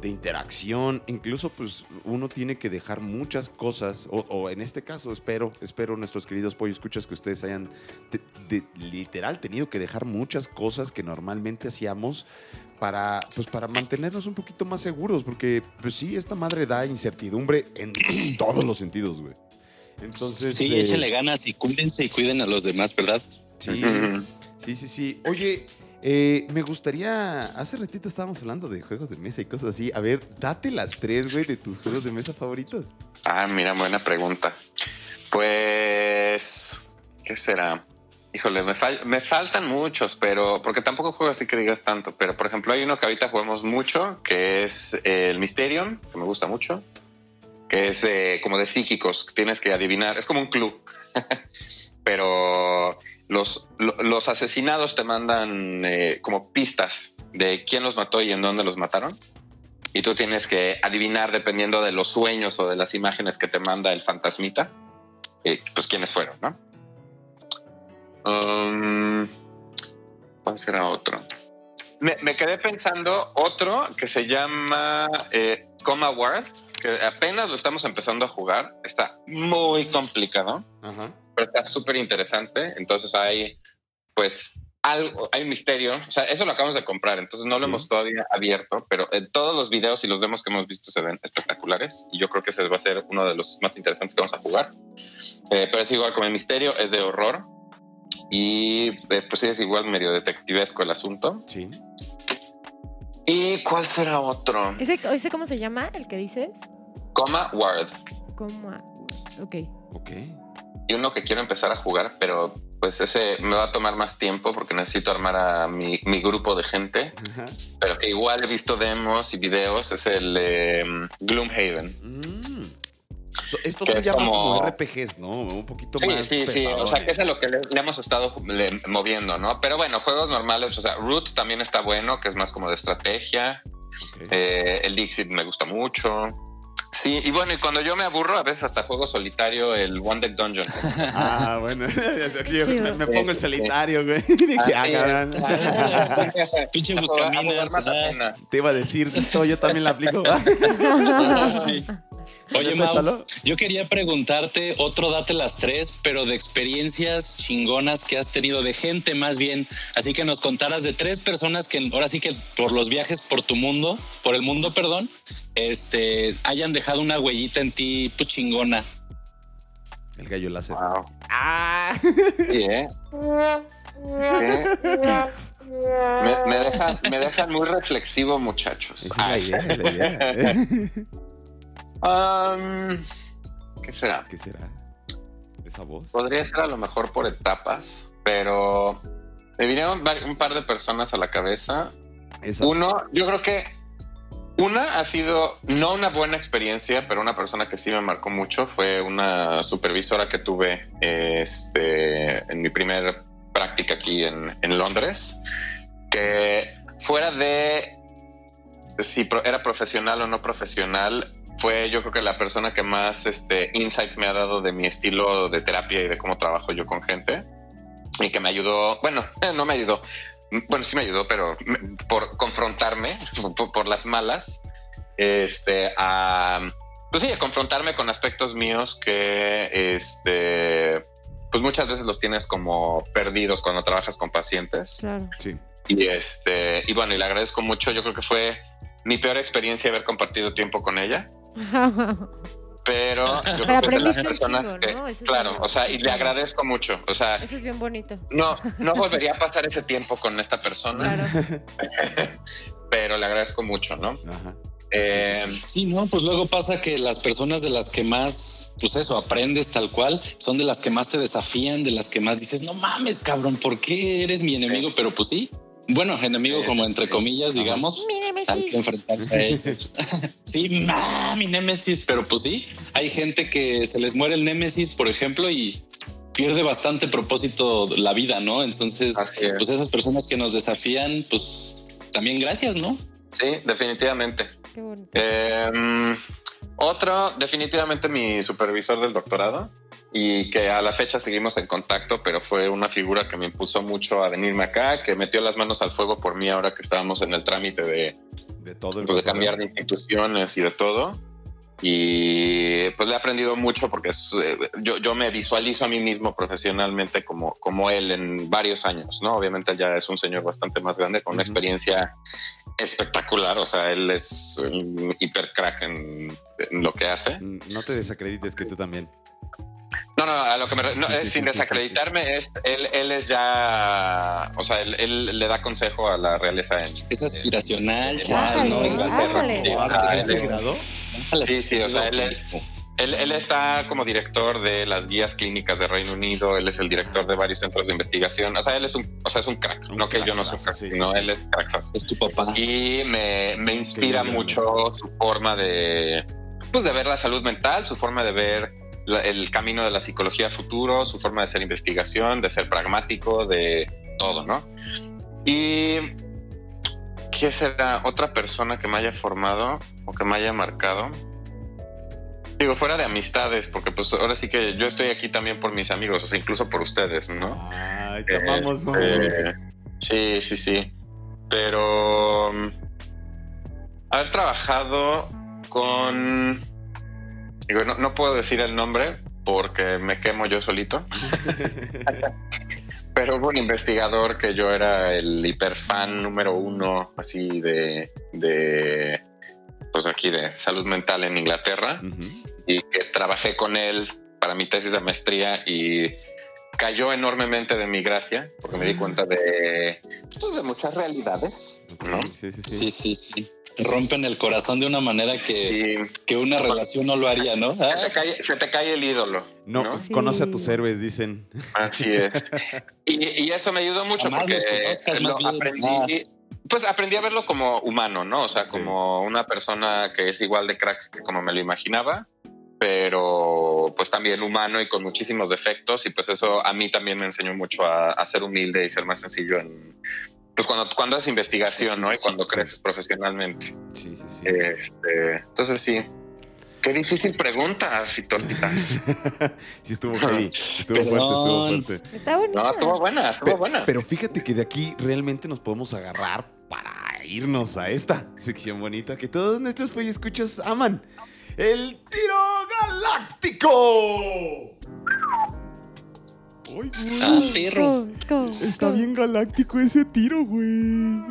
de interacción. Incluso, pues, uno tiene que dejar muchas cosas, o, o en este caso, espero, espero nuestros queridos pollo escuchas que ustedes hayan de- de- literal tenido que dejar muchas cosas que normalmente hacíamos para, pues, para mantenernos un poquito más seguros, porque, pues sí, esta madre da incertidumbre en todos los sentidos, güey. Entonces,
Sí,
eh,
échenle ganas y cuídense y cuiden a los demás, ¿verdad?
Sí, sí, sí, sí. Oye, eh, me gustaría. Hace ratito estábamos hablando de juegos de mesa y cosas así. A ver, date las tres, güey, de tus juegos de mesa favoritos.
Ah, mira, buena pregunta. Pues, ¿qué será? Híjole, me, fal- me faltan muchos, pero porque tampoco juego así que digas tanto. Pero por ejemplo, hay uno que ahorita jugamos mucho, que es el Mysterium, que me gusta mucho, que es eh, como de psíquicos, que tienes que adivinar. Es como un club, pero los, lo- los asesinados te mandan eh, como pistas de quién los mató y en dónde los mataron. Y tú tienes que adivinar dependiendo de los sueños o de las imágenes que te manda el fantasmita, eh, pues quiénes fueron, ¿no? Um, ¿Cuál será otro? Me, me quedé pensando otro que se llama eh, Coma Ward, que apenas lo estamos empezando a jugar. Está muy complicado
Ajá.
Pero está súper interesante. Entonces hay, pues, algo, hay un misterio. O sea, eso lo acabamos de comprar, entonces no lo
Sí.
hemos todavía abierto, pero en todos los videos y los demos que hemos visto se ven espectaculares. Y yo creo que ese va a ser uno de los más interesantes que vamos a jugar. Eh, pero es igual como el misterio, es de horror. Y eh, pues sí, es igual medio detectivesco el asunto.
Sí.
¿Y cuál será otro?
¿Ese, ¿Ese cómo se llama, el que dices?
Coma Ward.
¿Cómo? Ok.
Ok.
Y uno que quiero empezar a jugar, pero pues ese me va a tomar más tiempo porque necesito armar a mi, mi grupo de gente,
Ajá.
pero que igual he visto demos y videos, es el eh, Gloomhaven.
Mm. So- estos se
es
llaman como...
como-
RPGs, ¿no? Un poquito
Sí,
más.
sí, sí, o sea que es a lo que le, le hemos estado le- moviendo, ¿no? Pero bueno, juegos normales, o sea, Roots también está bueno, que es más como de estrategia, eh, el Dixit me gusta mucho. Sí, y bueno, y cuando yo me aburro, a veces hasta juego solitario el One Deck Dungeon.
Ah, bueno. Me, pongo el solitario, güey. Dije, ah, cabrón.
Pinche buscaminas.
Te iba a decir, esto yo también la aplico.
Sí. Oye,
¿Neta,
Mau, yo quería preguntarte otro date las tres, pero de experiencias chingonas que has tenido, de gente más bien. Así que nos contaras de tres personas que ahora sí que por los viajes por tu mundo, por el mundo, perdón, este, hayan dejado una huellita en ti, pues chingona.
El gallo láser.
Wow.
Ah.
Sí, ¿eh? Me, me dejan, me dejan muy reflexivo, muchachos.
Esa es la
Ay.
idea, la idea.
Um, ¿Qué será?
¿Qué será? ¿Esa voz?
Podría ser a lo mejor por etapas, pero me vinieron un par de personas a la cabeza. Uno, yo creo que una ha sido no una buena experiencia, pero una persona que sí me marcó mucho fue una supervisora que tuve este, en mi primer práctica aquí en, en Londres, que fuera de si era profesional o no profesional, fue yo creo que la persona que más este, insights me ha dado de mi estilo de terapia y de cómo trabajo yo con gente y que me ayudó, bueno, no me ayudó, bueno, sí me ayudó, pero me- por confrontarme por, por las malas, este, a, pues sí, a confrontarme con aspectos míos que, este, pues muchas veces los tienes como perdidos cuando trabajas con pacientes.
Claro.
Sí.
Y este, y bueno, y le agradezco mucho. Yo creo que fue mi peor experiencia haber compartido tiempo con ella, pero yo
Pero
creo que es de las personas
chingo,
que,
¿no? Eso es
claro, o sea, y le agradezco mucho, o sea,
Eso es bien bonito.
no, no volvería a pasar ese tiempo con esta persona,
Claro.
pero le agradezco mucho, ¿no?
Ajá.
Eh,
Sí, no, pues luego pasa que las personas de las que más, pues eso, aprendes tal cual, son de las que más te desafían, de las que más dices, no mames, cabrón, ¿por qué eres mi enemigo? Pero pues sí, bueno, enemigo como entre comillas, digamos,
Mi
hay que
Nemesis.
enfrentarse a ellos. sí, ma, mi némesis, pero pues sí, hay gente que se les muere el némesis, por ejemplo, y pierde bastante propósito la vida, ¿no? Entonces,
es.
pues esas personas que nos desafían, pues también gracias, ¿no?
sí, definitivamente.
Qué bonito.
Eh, otro, definitivamente mi supervisor del doctorado y que a la fecha seguimos en contacto, pero fue una figura que me impulsó mucho a venirme acá, que metió las manos al fuego por mí ahora que estábamos en el trámite de,
De todo el
pues, de cambiar de instituciones y de todo. Y pues le he aprendido mucho porque es, eh, yo, yo me visualizo a mí mismo profesionalmente como, como él en varios años, ¿no? Obviamente él ya es un señor bastante más grande con una experiencia espectacular, o sea, él es un hiper crack en, en lo que hace.
Mm, No te desacredites que tú también.
No, no, a lo que me re- no, es sin desacreditarme, es, él, él es ya, o sea, él, él le da consejo a la realeza en...
Es aspiracional,
en-
chaval,
en
¿no?
Inglaterra. Sí. Sí, sí, o sea, él es- Él, él está como director de las guías clínicas de Reino Unido, él es el director de varios centros de investigación, o sea, él es un, o sea, es un crack,
Un
no que yo no soy crack,
sí, sí.
él es cracksazo.
Es tu papá.
Y me, me inspira mucho su forma de, pues, de ver la salud mental, su forma de ver la- el camino de la psicología futuro, su forma de hacer investigación, de ser pragmático, de todo, ¿no? Y ¿qué será otra persona que me haya formado o que me haya marcado? Digo, fuera de amistades, porque pues ahora sí que yo estoy aquí también por mis amigos, o sea, incluso por ustedes, ¿no?
Ay, te amamos, Mau.
Eh, sí, sí, sí. Pero mm, haber trabajado con. Digo, no, no puedo decir el nombre porque me quemo yo solito. Pero hubo un investigador que yo era el hiperfan número uno, así de, de, pues aquí de salud mental en Inglaterra y que trabajé con él para mi tesis de maestría y cayó enormemente de mi gracia porque me di cuenta de, pues, de muchas realidades.
Ok,
¿No?
Sí, sí, sí.
Sí, sí, sí. Rompen el corazón de una manera que, que una relación no lo haría, ¿no?
se te cae, se te cae el ídolo.
No,
¿no?
Sí.
conoce a tus héroes, dicen.
Así es. Y, y eso me ayudó mucho
Amado,
porque
conozcas
lo
más bien.
aprendí. Pues aprendí a verlo como humano, ¿no? O sea,
Sí.
como una persona que es igual de crack que como me lo imaginaba, pero pues también humano y con muchísimos defectos. Y pues eso a mí también me enseñó mucho a, a ser humilde y ser más sencillo en. Pues cuando, cuando haces investigación, ¿no? Y
Sí,
cuando
sí.
creces profesionalmente.
Sí, sí, sí.
Este, entonces sí. Qué difícil pregunta, Fitortitas.
sí, estuvo heavy. Estuvo fuerte, estuvo fuerte.
Está bonito.
No, estuvo buena, estuvo
Pe-
buena.
Pero fíjate que de aquí realmente nos podemos agarrar para irnos a esta sección bonita que todos nuestros escuchas aman. ¡El tiro galáctico! ¡Ay, güey!
Ah, perro.
Está bien galáctico ese tiro, güey.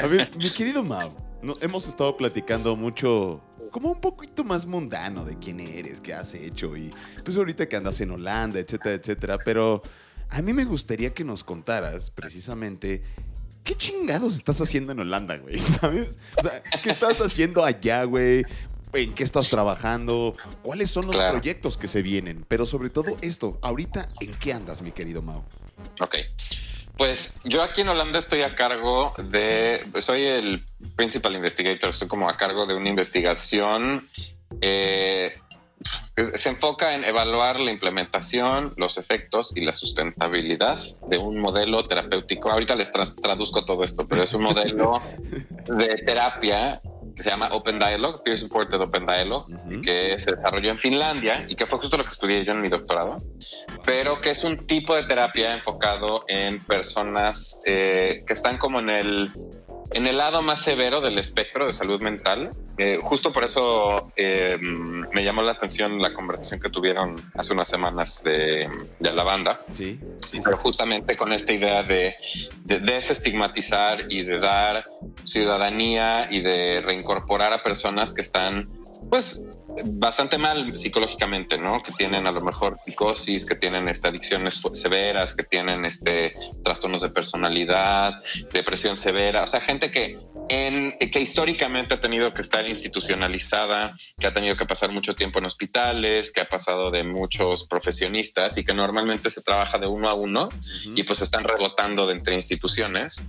A ver, mi querido Mau, no, hemos estado platicando mucho, como un poquito más mundano de quién eres, qué has hecho y pues ahorita que andas en Holanda, etcétera, etcétera. Pero a mí me gustaría que nos contaras precisamente qué chingados estás haciendo en Holanda, güey, ¿sabes? O sea, ¿qué estás haciendo allá, güey? ¿En qué estás trabajando? ¿Cuáles son los
Claro.
proyectos que se vienen? Pero sobre todo esto, ahorita, ¿en qué andas, mi querido Mau?
Ok. Pues yo aquí en Holanda estoy a cargo de, soy el principal investigator, estoy como a cargo de una investigación eh, que se enfoca en evaluar la implementación, los efectos y la sustentabilidad de un modelo terapéutico. Ahorita les traduzco todo esto, pero es un modelo de terapia que se llama Open Dialogue, Peer Supported Open Dialogue,
Ujú.
que se desarrolló en Finlandia y que fue justo lo que estudié yo en mi doctorado pero que es un tipo de terapia enfocado en personas eh, que están como en el, en el lado más severo del espectro de salud mental. Eh, justo por eso eh, me llamó la atención la conversación que tuvieron hace unas semanas de, de la banda,
Sí, sí,
pero justamente con esta idea de, de desestigmatizar y de dar ciudadanía y de reincorporar a personas que están pues bastante mal psicológicamente, ¿no? Que tienen a lo mejor psicosis, que tienen este, adicciones severas, que tienen este, trastornos de personalidad, depresión severa, o sea, gente que, en, que históricamente ha tenido que estar institucionalizada, que ha tenido que pasar mucho tiempo en hospitales, que ha pasado de muchos profesionistas y que normalmente se trabaja de uno a uno y pues están rebotando de entre instituciones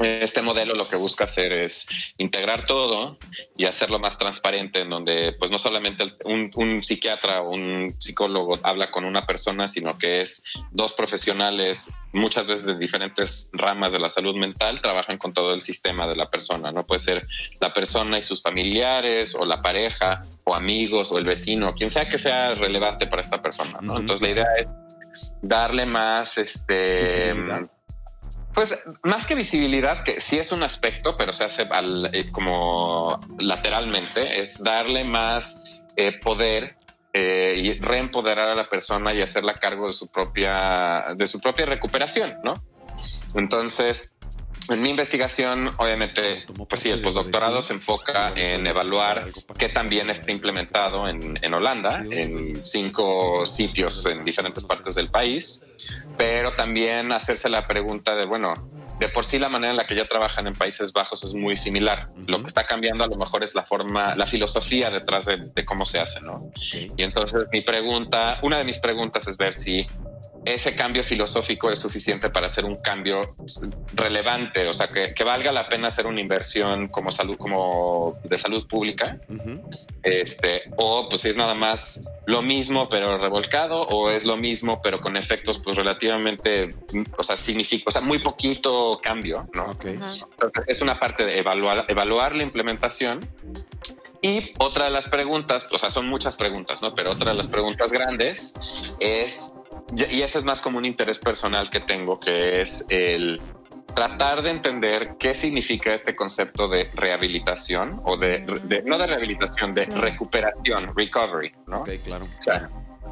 este modelo lo que busca hacer es integrar todo y hacerlo más transparente, en donde pues no solamente un, psiquiatra o un psicólogo habla con una persona, sino que es dos profesionales, muchas veces de diferentes ramas de la salud mental, trabajan con todo el sistema de la persona. No puede ser la persona y sus familiares o la pareja o amigos o el vecino, quien sea que sea relevante para esta persona. Entonces la idea es darle más este pues más que visibilidad, que sí es un aspecto, pero se hace eh, como lateralmente, es darle más eh, poder eh, y reempoderar a la persona y hacerla cargo de su propia, de su propia recuperación, ¿no? Entonces, en mi investigación, obviamente, pues sí, el postdoctorado se enfoca en evaluar qué también está implementado en, en Holanda, en cinco sitios en diferentes partes del país pero también hacerse la pregunta de, bueno, de por sí la manera en la que ya trabajan en Países Bajos es muy similar. Lo que está cambiando a lo mejor es la forma, la filosofía detrás de, cómo se hace, ¿no? Y entonces mi pregunta, una de mis preguntas es ver si ese cambio filosófico es suficiente para hacer un cambio relevante, o sea, que, valga la pena hacer una inversión como salud, como de salud pública, este, o pues si es nada más lo mismo pero revolcado, o es lo mismo pero con efectos pues relativamente, o sea, significa, o sea, muy poquito cambio, ¿no? Entonces es una parte de evaluar, evaluar la implementación y otra de las preguntas, o sea, son muchas preguntas, ¿no? Pero otra de las preguntas grandes es y ese es más como un interés personal que tengo, que es el tratar de entender qué significa este concepto de rehabilitación o de, no de rehabilitación, de recuperación, recovery, ¿no?
Ok, claro.
O sea,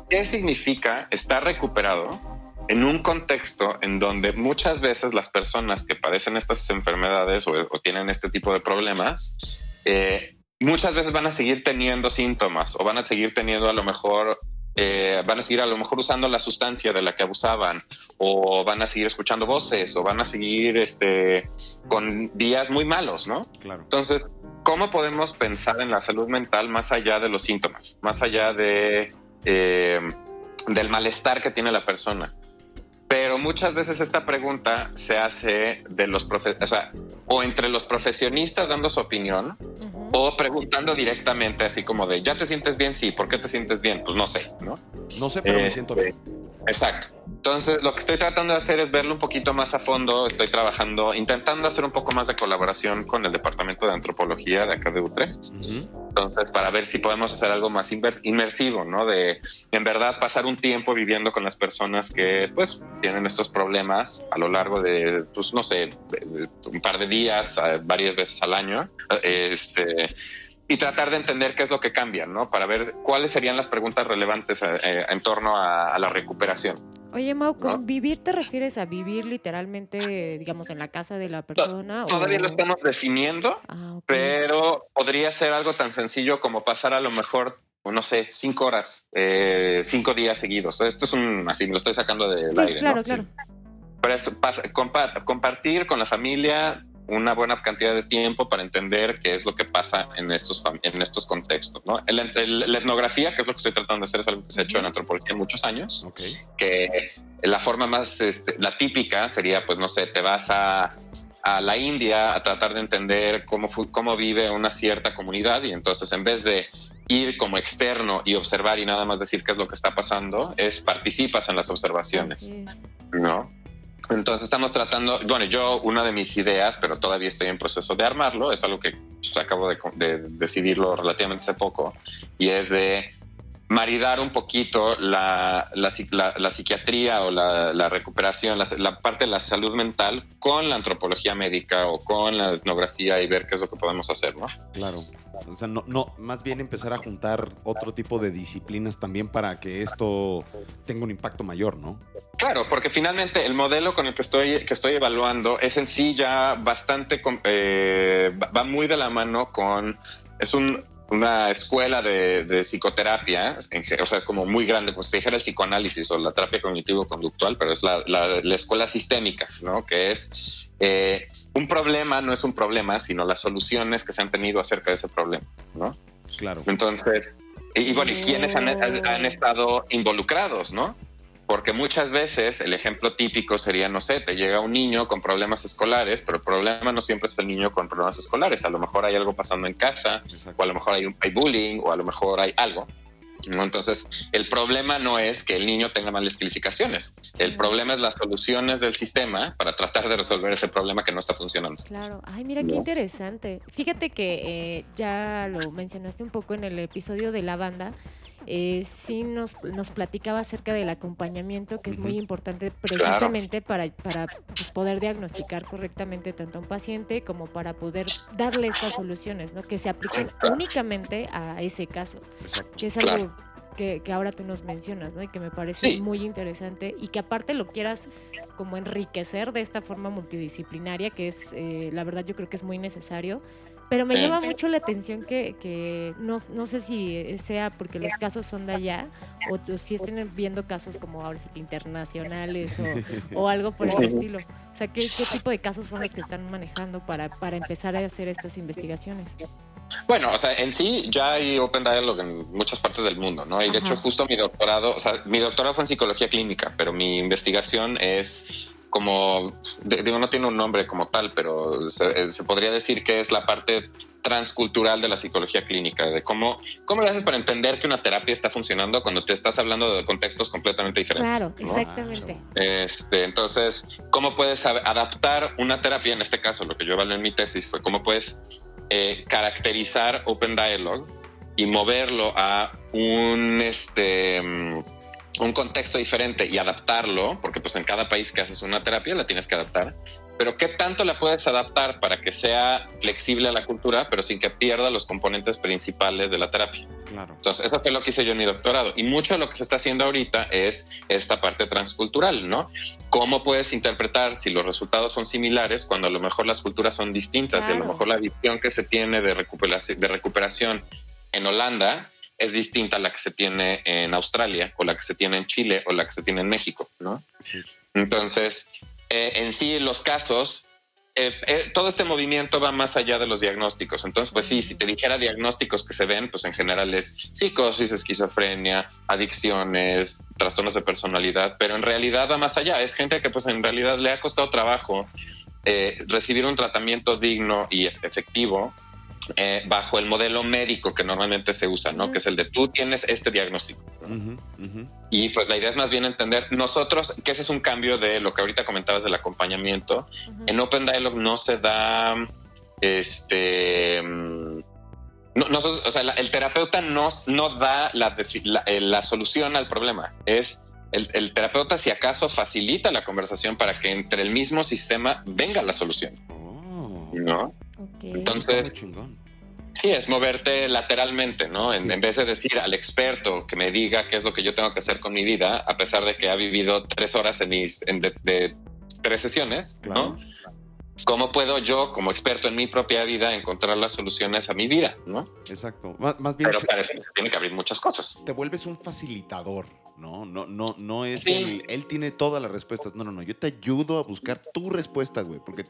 ¿qué significa estar recuperado en un contexto en donde muchas veces las personas que padecen estas enfermedades o, tienen este tipo de problemas, eh, muchas veces van a seguir teniendo síntomas o van a seguir teniendo a lo mejor eh, van a seguir a lo mejor usando la sustancia de la que abusaban o van a seguir escuchando voces o van a seguir este, con días muy malos, ¿no?
Claro.
Entonces, ¿cómo podemos pensar en la salud mental más allá de los síntomas, más allá de, eh, del malestar que tiene la persona? Pero muchas veces esta pregunta se hace de los o, sea, o entre los profesionistas dando su opinión o preguntando directamente así como de, ¿ya te sientes bien? Sí, ¿por qué te sientes bien? Pues no sé, ¿no?
No sé, pero me siento bien.
Exacto. Entonces, lo que estoy tratando de hacer es verlo un poquito más a fondo. Estoy trabajando, intentando hacer un poco más de colaboración con el Departamento de Antropología de acá de Utrecht. Entonces, para ver si podemos hacer algo más inmersivo, ¿no? De en verdad pasar un tiempo viviendo con las personas que, pues, tienen estos problemas a lo largo de, pues, no sé, un par de días, varias veces al año. Este y tratar de entender qué es lo que cambia, ¿no? Para ver cuáles serían las preguntas relevantes eh, eh, en torno a, la recuperación.
Oye, Mau, ¿con vivir te refieres a vivir literalmente, digamos, en la casa de la persona?
todavía lo estamos definiendo, ah, pero podría ser algo tan sencillo como pasar a lo mejor, no sé, cinco horas, eh, cinco días seguidos. Esto es un, así, me lo estoy sacando del sí, aire.
Claro, claro.
Pero eso, compartir con la familia una buena cantidad de tiempo para entender qué es lo que pasa en estos, en estos contextos. ¿no? la etnografía, que es lo que estoy tratando de hacer, es algo que se ha hecho en antropología en muchos años, que la forma más, este, la típica sería, pues no sé, te vas a, a la India a tratar de entender cómo, cómo vive una cierta comunidad y entonces en vez de ir como externo y observar y nada más decir qué es lo que está pasando, es participas en las observaciones, ¿no? Entonces estamos tratando, bueno, yo una de mis ideas, pero todavía estoy en proceso de armarlo, es algo que pues, acabo de, decidirlo relativamente hace poco, y es de maridar un poquito la, la, psiquiatría o la, recuperación, la, parte de la salud mental con la antropología médica o con la etnografía y ver qué es lo que podemos hacer, ¿no?
Claro. O sea, no, no, más bien empezar a juntar otro tipo de disciplinas también para que esto tenga un impacto mayor, ¿no?
Claro, porque finalmente el modelo con el que estoy, que estoy evaluando es en sí ya bastante, eh, va muy de la mano con, es un una escuela de, psicoterapia, en o sea, como muy grande, pues te dijera el psicoanálisis o la terapia cognitivo-conductual, pero es la escuela sistémica, ¿no? Que es eh, un problema no es un problema, sino las soluciones que se han tenido acerca de ese problema, ¿no?
Claro.
Entonces, y, y bueno, ¿y quiénes han, han- han estado involucrados, no? Porque muchas veces el ejemplo típico sería, no sé, te llega un niño con problemas escolares, pero el problema no siempre es el niño con problemas escolares. A lo mejor hay algo pasando en casa,
Exacto.
o a lo mejor hay, un, hay bullying, o a lo mejor hay algo. ¿No? Entonces, el problema no es que el niño tenga malas calificaciones. El problema es las soluciones del sistema para tratar de resolver ese problema que no está funcionando.
Claro, ay, mira qué interesante. Fíjate que eh, ya lo mencionaste un poco en el episodio de la banda. Eh, sí nos, nos platicaba acerca del acompañamiento, que es muy importante precisamente para, para pues, poder diagnosticar correctamente tanto a un paciente como para poder darle estas soluciones, ¿no? Que se apliquen únicamente a ese caso,
Exacto.
que es algo que, que ahora tú nos mencionas, ¿no? Y que me parece
Sí.
muy interesante y que aparte lo quieras como enriquecer de esta forma multidisciplinaria, que es, eh, la verdad, yo creo que es muy necesario. Pero me
Sí.
llama mucho la atención que, que no, no sé si sea porque los casos son de allá o, si estén viendo casos como ahora sí que internacionales o, o algo por el estilo. O sea, ¿qué, qué tipo de casos son los que están manejando para, para empezar a hacer estas investigaciones?
Bueno, o sea, en sí ya hay Open Dialogue en muchas partes del mundo, ¿no? Y de
Ajá.
hecho, justo mi doctorado, o sea, mi doctorado fue en psicología clínica, pero mi investigación es como, digo, no tiene un nombre como tal, pero se, eh, se podría decir que es la parte transcultural de la psicología clínica, de cómo, cómo le haces para entender que una terapia está funcionando cuando te estás hablando de contextos completamente diferentes.
Claro,
¿no?
exactamente.
Este, entonces, ¿cómo puedes adaptar una terapia? En este caso, lo que yo evalué en mi tesis fue cómo puedes eh, caracterizar Open Dialogue y moverlo a un, este, mm, un contexto diferente y adaptarlo, porque pues en cada país que haces una terapia la tienes que adaptar. Pero qué tanto la puedes adaptar para que sea flexible a la cultura, pero sin que pierda los componentes principales de la terapia.
Claro.
Entonces, eso fue lo que hice yo en mi doctorado. Y mucho de lo que se está haciendo ahorita es esta parte transcultural, ¿no? ¿Cómo puedes interpretar si los resultados son similares cuando a lo mejor las culturas son distintas y a lo mejor la visión que se tiene de recuperación, de recuperación en Holanda es distinta a la que se tiene en Australia o la que se tiene en Chile o la que se tiene en México, ¿no?
Sí.
Entonces, eh, en sí, los casos, eh, eh, todo este movimiento va más allá de los diagnósticos. Entonces, pues sí, si te dijera diagnósticos que se ven, pues en general es psicosis, esquizofrenia, adicciones, trastornos de personalidad, pero en realidad va más allá. Es gente que pues en realidad le ha costado trabajo recibir un tratamiento digno y efectivo eh, bajo el modelo médico que normalmente se usa, ¿no? Que es el de tú tienes este diagnóstico. Y pues la idea es más bien entender nosotros, que ese es un cambio de lo que ahorita comentabas del acompañamiento.
Ujú.
En Open Dialogue no se da este. mm, No, no, o sea, la- el terapeuta no, no da la, eh, la solución al problema. Es el, el terapeuta, si acaso, facilita la conversación para que entre el mismo sistema venga la solución.
Oh.
¿No?
Ok.
Entonces. Sí, es moverte lateralmente, ¿no? En,
Sí.
en vez de decir al experto que me diga qué es lo que yo tengo que hacer con mi vida, a pesar de que ha vivido tres horas en mis en de, de tres sesiones,
Claro.
¿no? ¿Cómo puedo yo, como experto en mi propia vida, encontrar las soluciones a mi vida, ¿no?
Exacto. Más, más bien
Pero para eso tiene que abrir muchas cosas.
te vuelves un facilitador, ¿no? No, no, no es
Sí.
el, él tiene todas las respuestas. No, no, no. Yo te ayudo a buscar tu respuesta, güey. Porque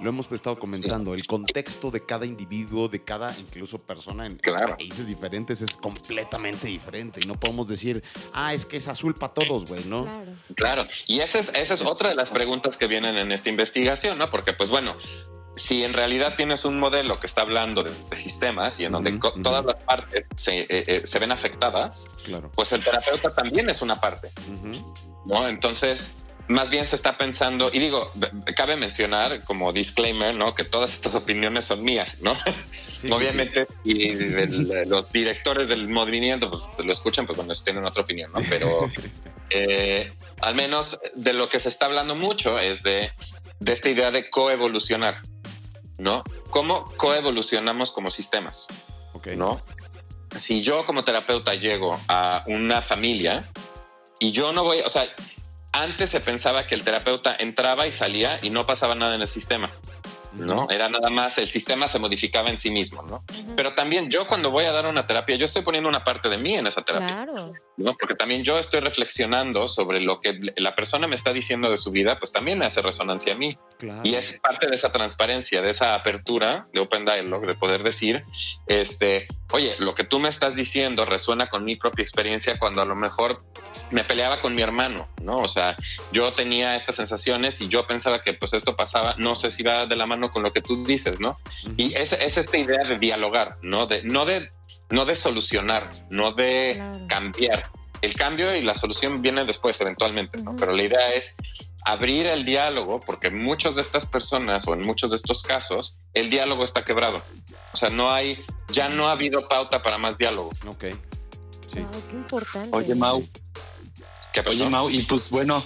lo hemos estado comentando. El contexto de cada individuo, de cada incluso persona en
Claro.
países diferentes es completamente diferente. Y no podemos decir, ah, es que es azul para todos, güey, ¿no?
Claro.
Claro, y esa es, esa es otra de las preguntas que vienen en esta investigación, ¿no? Porque, pues bueno, si en realidad tienes un modelo que está hablando de, de sistemas y en donde co-
ujú.
todas las partes se, eh, eh, se ven afectadas,
Claro.
pues el terapeuta también es una parte,
Ujú.
¿no? Entonces, más bien se está pensando, y digo, cabe mencionar como disclaimer, ¿no? Que todas estas opiniones son mías, ¿no?
Sí, sí,
Obviamente, y el- los directores del movimiento pues, lo escuchan, pues bueno, tienen otra opinión, ¿no? Pero eh, al menos de lo que se está hablando mucho es de, de esta idea de coevolucionar, ¿no? ¿Cómo coevolucionamos como sistemas?
sí. Ok.
¿no? Si yo como terapeuta llego a una familia y yo no voy, o sea, antes se pensaba que el terapeuta entraba y salía y no pasaba nada en el sistema, ¿no? Era nada más, el sistema se modificaba en sí mismo, ¿no? Pero también también yo cuando voy a dar una terapia, yo estoy poniendo una parte de mí en esa terapia.
Claro.
¿No? Porque también yo estoy reflexionando sobre lo que la persona me está diciendo de su vida, pues también me hace resonancia a mí.
Claro.
Y es parte de esa transparencia, de esa apertura de Open Dialogue, de poder decir, este, oye, lo que tú me estás diciendo resuena con mi propia experiencia cuando a lo mejor me peleaba con mi hermano, ¿no? O sea, yo tenía estas sensaciones y yo pensaba que pues esto pasaba, no sé si va de la mano con lo que tú dices, ¿no? Y es, es esta idea de dialogar, ¿no? De, no de no de solucionar, no de
Claro.
cambiar. El cambio y la solución vienen después, eventualmente, ¿no?
Ujú.
Pero la idea es abrir el diálogo, porque muchas de estas personas o en muchos de estos casos, el diálogo está quebrado. O sea, no hay, ya no ha habido pauta para más diálogo.
Ok. Sí.
Ay, qué importante.
Oye, Mau,
¿Qué pasó?
Oye, Mau, y pues bueno,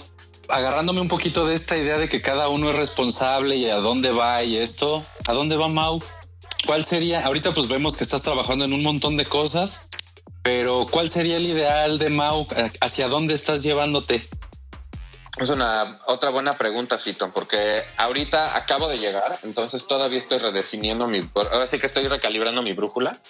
agarrándome un poquito de esta idea de que cada uno es responsable y a dónde va y esto, ¿a dónde va Mau? ¿Cuál sería? Ahorita pues vemos que estás trabajando en un montón de cosas, pero ¿cuál sería el ideal de Mau? ¿Hacia dónde estás llevándote?
Es una otra buena pregunta, Fito, porque ahorita acabo de llegar, entonces todavía estoy redefiniendo mi. Ahora sí que estoy recalibrando mi brújula.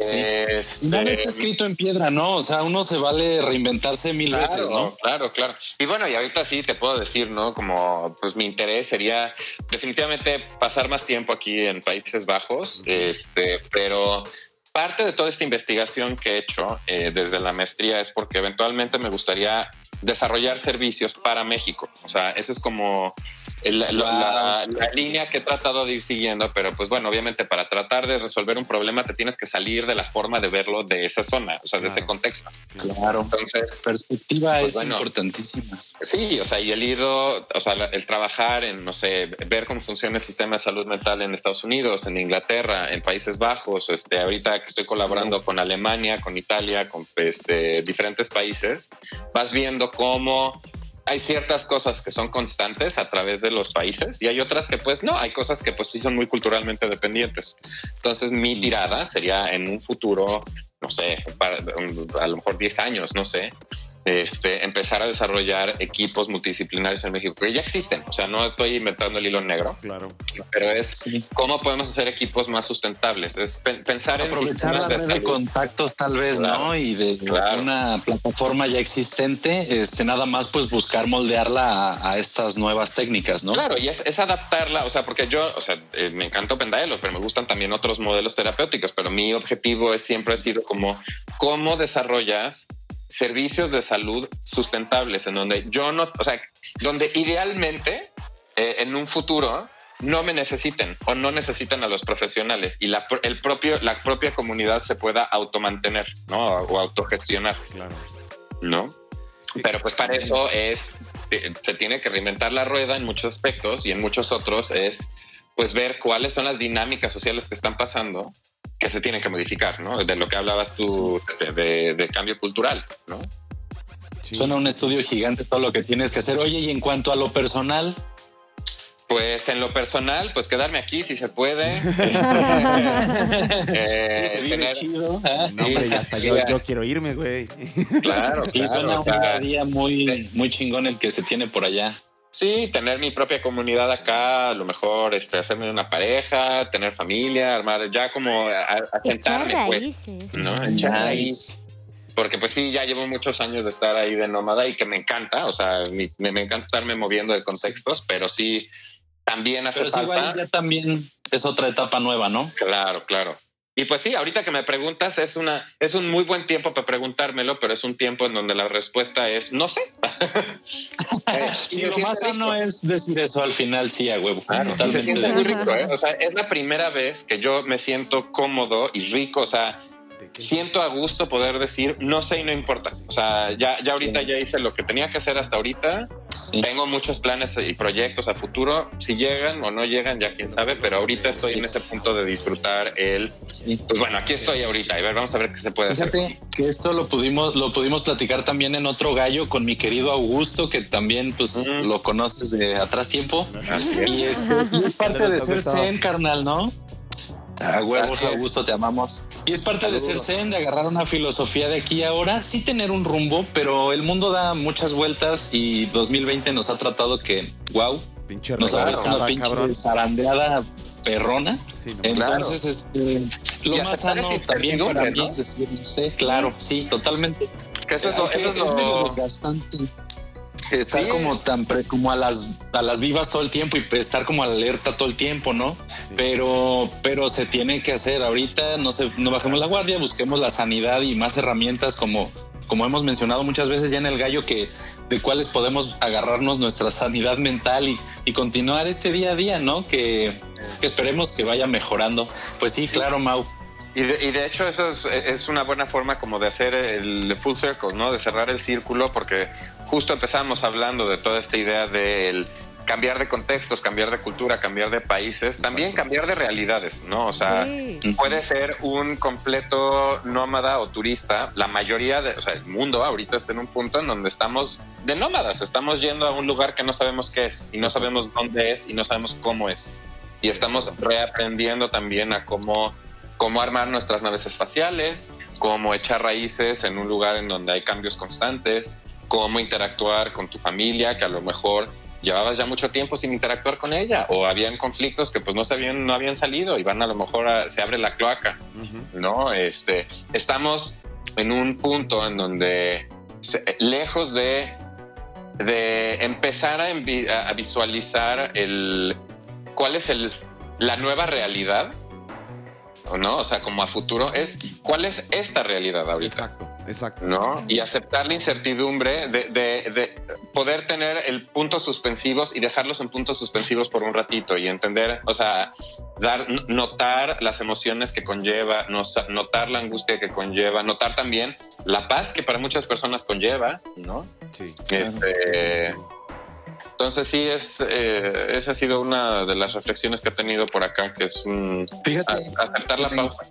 Este,
Nada está escrito en piedra, ¿no? O sea, uno se vale reinventarse mil
Claro,
veces, ¿no?
Claro, claro. Y bueno, y ahorita sí te puedo decir, ¿no? Como pues mi interés sería definitivamente pasar más tiempo aquí en Países Bajos, este, pero parte de toda esta investigación que he hecho eh, desde la maestría es porque eventualmente me gustaría desarrollar servicios para México. O sea, eso es como el- la, la- la línea que he tratado de ir siguiendo, pero pues bueno, obviamente para tratar de resolver un problema te tienes que salir de la forma de verlo de esa zona, o sea, de ese
Claro.
contexto.
Claro.
Entonces,
Perspectiva
Pues
es
bueno.
importantísima.
Sí, o sea, y el ido, o sea, el trabajar en, no sé, ver cómo funciona el sistema de salud mental en Estados Unidos, en Inglaterra, en Países Bajos, este, ahorita que estoy colaborando con Alemania, con Italia, con este, diferentes países, vas viendo cómo hay ciertas cosas que son constantes a través de los países y hay otras que pues no, hay cosas que pues sí son muy culturalmente dependientes. Entonces mi tirada sería en un futuro, no sé, para, a lo mejor 10 años, no sé, este, empezar a desarrollar equipos multidisciplinarios en México, que ya existen. O sea, no estoy inventando el hilo negro,
Claro.
pero es
Sí.
cómo podemos hacer equipos más sustentables. Es pe- pensar en
Aprovechar
sistemas
la
de
red de contactos tal vez,
Claro,
¿no? Y de
claro.
una plataforma ya existente, este nada más pues buscar moldearla a, a estas nuevas técnicas, ¿no?
Claro, y es, es adaptarla, o sea, porque yo, o sea, eh, me encanta Open Dialogue, pero me gustan también otros modelos terapéuticos, pero mi objetivo es, siempre ha sido como cómo desarrollas servicios de salud sustentables en donde yo no, o sea, donde idealmente eh, en un futuro no me necesiten o no necesiten a los profesionales y la, el propio, la propia comunidad se pueda automantener, ¿no? O autogestionar.
Claro.
¿no? Pero pues para eso es, se tiene que reinventar la rueda en muchos aspectos y en muchos otros es pues ver cuáles son las dinámicas sociales que están pasando que se tienen que modificar, ¿no? De lo que hablabas tú de, de- de cambio cultural, ¿no?
Sí.
Suena un estudio gigante todo lo que tienes que hacer. Oye, y en cuanto a lo personal,
Pues en lo personal, pues quedarme aquí si se puede. Eh,
sí, se vive
tener-
chido. ¿eh?
No, hombre,
Sí,
ya hasta yo, quiero irme, güey.
Claro,
Sí,
claro,
suena
o
un día muy, muy chingón el que se tiene por allá.
Sí, tener mi propia comunidad acá, a lo mejor este, hacerme una pareja, tener familia, armar, ya como asentarme, pues. ¿no? Echar. Porque pues sí, ya llevo muchos años de estar ahí de nómada y que me encanta, o sea, mi- me, me encanta estarme moviendo de contextos, pero sí, también hace
Pero
falta.
igual ya también es otra etapa nueva, ¿no?
Claro, claro. Y pues sí, ahorita que me preguntas, es una, es un muy buen tiempo para preguntármelo, pero es un tiempo en donde la respuesta es no sé. Eh, y
Sí, lo más sano
rico.
es decir eso al final, sí, a huevo.
Claro, y se
Totalmente
siente
de
muy
acuerdo.
rico, ¿eh? O sea, es la primera vez que yo me siento cómodo y rico, o sea, siento a gusto poder decir no sé y no importa. O sea, ya, ya ahorita ya hice lo que tenía que hacer hasta ahorita.
Sí.
Tengo muchos planes y proyectos a futuro. Si llegan o no llegan, ya quién sabe, pero ahorita estoy
Sí.
en ese punto de disfrutar el. Pues bueno, aquí estoy ahorita. Y ver, vamos a ver qué se puede hacer.
Fíjate que esto lo pudimos, lo pudimos platicar también en otro gallo con mi querido Augusto, que también pues
Ujú.
lo conoces de atrás tiempo.
Así es.
Y es, y es parte de ser zen, carnal, ¿no? A huevos,
Así es.
Augusto, te amamos. Y es parte de ser zen, de agarrar una filosofía de aquí a ahora, sí tener un rumbo, pero el mundo da muchas vueltas y 2020 nos ha tratado que, wow,
Pinche
nos ha puesto una pinche
cabrón.
zarandeada perrona.
Sí, no,
Entonces, este, lo
Y
más sano también para
incertidumbre,
mí
¿no?
es decir, no sé, claro, sí, totalmente.
Que eso es lo, eso es
es
lo-
desgastante. Estar
Sí.
como tan pre- como a las a las vivas todo el tiempo y estar como alerta todo el tiempo, ¿no?
Sí.
Pero pero se tiene que hacer ahorita, no se no bajemos la guardia, busquemos la sanidad y más herramientas como como hemos mencionado muchas veces ya en el gallo que de cuáles podemos agarrarnos nuestra sanidad mental y, y continuar este día a día, ¿no? Que, que esperemos que vaya mejorando. Pues sí, claro, Mau.
Y de, y de hecho eso es, es una buena forma como de hacer el full circle, ¿no? De cerrar el círculo porque justo empezamos hablando de toda esta idea del cambiar de contextos, cambiar de cultura, cambiar de países, también cambiar de realidades, ¿no? O sea,
Sí.
puede ser un completo nómada o turista. La mayoría de, o sea, el mundo ahorita está en un punto en donde estamos de nómadas, estamos yendo a un lugar que no sabemos qué es y no sabemos dónde es y no sabemos cómo es. Y estamos reaprendiendo también a cómo cómo armar nuestras naves espaciales, cómo echar raíces en un lugar en donde hay cambios constantes, cómo interactuar con tu familia, que a lo mejor llevabas ya mucho tiempo sin interactuar con ella, o habían conflictos que pues no se habían, no habían salido y van a lo mejor a- se abre la cloaca,
Ujú.
¿no? Este, estamos en un punto en donde se- lejos de, de empezar a, envi- a- a visualizar el cuál es el, la nueva realidad, ¿o ¿no? O sea, como a futuro, es cuál es esta realidad ahorita.
Exacto, exacto.
¿no? Y aceptar la incertidumbre de, de- de poder tener el puntos suspensivos y dejarlos en puntos suspensivos por un ratito y entender, o sea, dar, notar las emociones que conlleva, notar la angustia que conlleva, notar también la paz que para muchas personas conlleva, ¿no?
Sí.
Este, entonces sí, es, eh, esa ha sido una de las reflexiones que he tenido por acá, que es un,
Fíjate,
a- aceptar la pausa.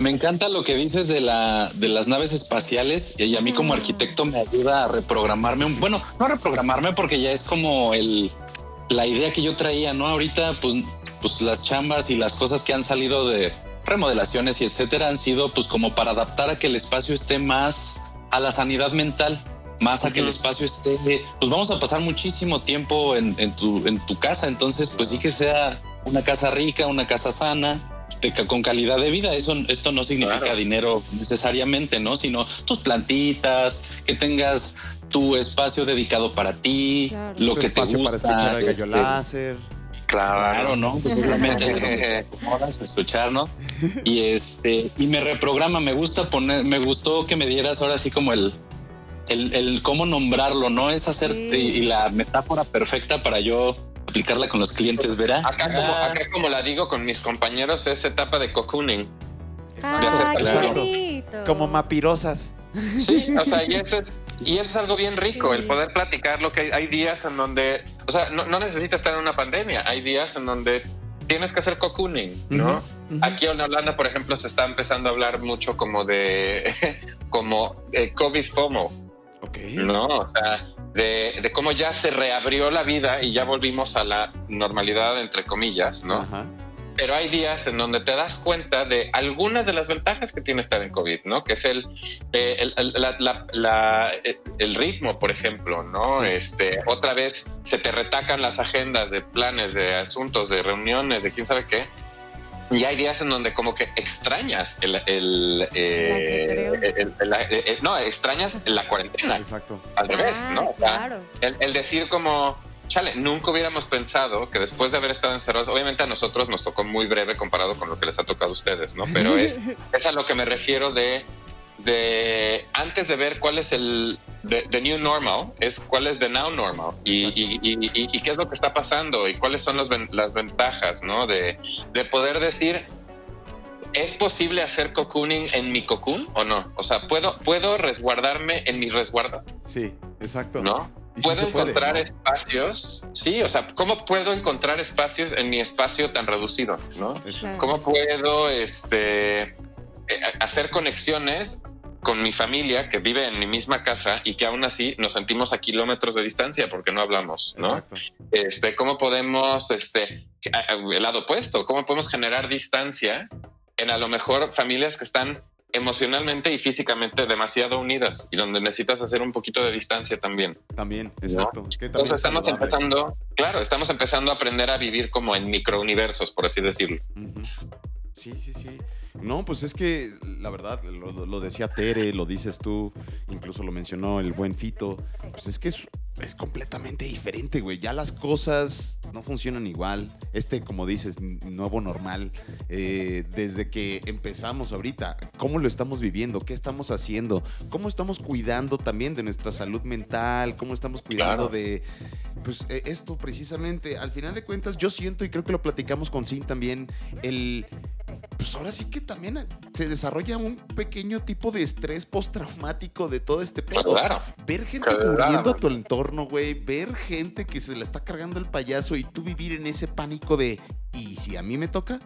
Me encanta lo que dices de la de las naves espaciales y a mí como arquitecto me ayuda a reprogramarme. un- Bueno, no a reprogramarme porque ya es como el la idea que yo traía, ¿no? Ahorita pues pues las chambas y las cosas que han salido de remodelaciones y etcétera han sido pues como para adaptar a que el espacio esté más a la sanidad mental, más a que el espacio esté, pues vamos a pasar muchísimo tiempo en, en tu en tu casa, entonces pues sí que sea una casa rica, una casa sana, de con calidad de vida. Eso, esto no significa
Claro.
dinero necesariamente, ¿no? Sino tus plantitas, que tengas tu espacio dedicado para ti,
Claro.
lo
Tu
que te gusta.
para escuchar el gallo
este,
láser.
Claro, ¿no? Pues a escuchar, ¿no? Y este, y me reprograma, me gusta poner, me gustó que me dieras ahora así como el, el, el cómo nombrarlo, ¿no? Es hacer
Sí.
y, y la metáfora perfecta para yo aplicarla con los clientes, ¿verá?
Acá como,
Ah,
acá como la digo con mis compañeros, es etapa de cocooning.
Ay,
claro.
bonito.
Como mapirosas.
Sí, o sea, y eso es, y eso es algo bien rico,
Sí.
el poder platicar lo que hay, hay días en donde, o sea, no, no necesitas estar en una pandemia, hay días en donde tienes que hacer cocooning, ¿no? Aquí en Holanda, por ejemplo, se está empezando a hablar mucho como de, como eh, COVID FOMO,
Ok.
¿no? O sea, de, de cómo ya se reabrió la vida y ya volvimos a la normalidad, entre comillas, ¿no?
Ajá.
pero hay días en donde te das cuenta de algunas de las ventajas que tiene estar en COVID, ¿no? Que es el, eh, el, el- la- la- la- eh, el ritmo, por ejemplo, ¿no?
Sí.
Este, otra vez se te retacan las agendas de planes, de asuntos, de reuniones, de quién sabe qué. Y hay días en donde como que extrañas el, el, eh,
ajetreo.
el- el- el- el- no, extrañas la cuarentena,
Exacto.
al revés,
Ah,
¿no? O sea,
Claro.
el, el decir como, chale, nunca hubiéramos pensado que después de haber estado encerrados, obviamente a nosotros nos tocó muy breve comparado con lo que les ha tocado a ustedes, ¿no? Pero es, es a lo que me refiero de, de antes de ver cuál es el the, the new normal, es cuál es the now normal y, y- y- y- y qué es lo que está pasando y cuáles son los las ventajas, ¿no? De, de poder decir, ¿es posible hacer cocooning en mi cocoon o no? O sea, ¿puedo, ¿puedo resguardarme en mi resguardo?
Sí, exacto.
¿No? ¿Puedo
puede,
encontrar
¿no?
espacios? Sí, o sea, ¿cómo puedo encontrar espacios en mi espacio tan reducido? ¿no? ¿Cómo puedo este, eh, hacer conexiones con mi familia que vive en mi misma casa y que aún así nos sentimos a kilómetros de distancia porque no hablamos? ¿no?
Exacto.
Este, ¿Cómo podemos, este, el lado opuesto, cómo podemos generar distancia en a lo mejor familias que están emocionalmente y físicamente demasiado unidas y donde necesitas hacer un poquito de distancia también.
También, exacto. Que también
Entonces
es
estamos
saludable.
empezando, claro, estamos empezando a aprender a vivir como en microuniversos, por así decirlo.
Ujú. Sí, sí, sí. No, pues es que la verdad, lo, decía Tere, lo dices tú, incluso lo mencionó el buen Fito, pues es que es, es completamente diferente, güey. Ya las cosas no funcionan igual. Este, como dices, nuevo normal, eh, desde que empezamos ahorita, ¿cómo lo estamos viviendo? ¿Qué estamos haciendo? ¿Cómo estamos cuidando también de nuestra salud mental? ¿Cómo estamos cuidando
Claro.
de, pues eh, esto precisamente, al final de cuentas, yo siento y creo que lo platicamos con Sin también, el, pues ahora sí que también se desarrolla un pequeño tipo de estrés postraumático de todo este pedo.
Claro.
Ver gente
Claro.
muriendo a tu entorno, güey, ver gente que se la está cargando el payaso y tú vivir en ese pánico de, ¿y si a mí me toca?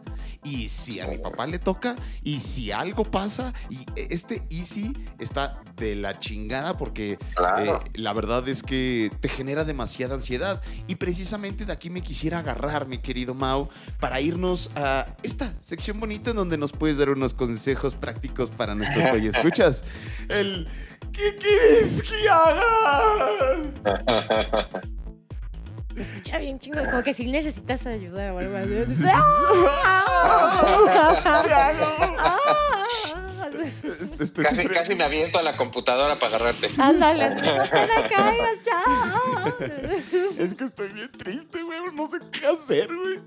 ¿Y si a mi papá le toca? ¿Y si algo pasa? Y este Easy está de la chingada porque
Claro.
eh, la verdad es que te genera demasiada ansiedad. Y precisamente de aquí me quisiera agarrar, mi querido Mau, para irnos a esta sección bonita en donde nos puedes dar unos consejos prácticos para nuestros escuchas. El ¿Qué quieres que haga?
Escucha bien chingo, como que si necesitas ayuda o algo así.
Este,
Casi, casi me aviento a la computadora para agarrarte.
Ándale, no te caigas ya.
Es que estoy bien triste, güey. No sé qué hacer, güey.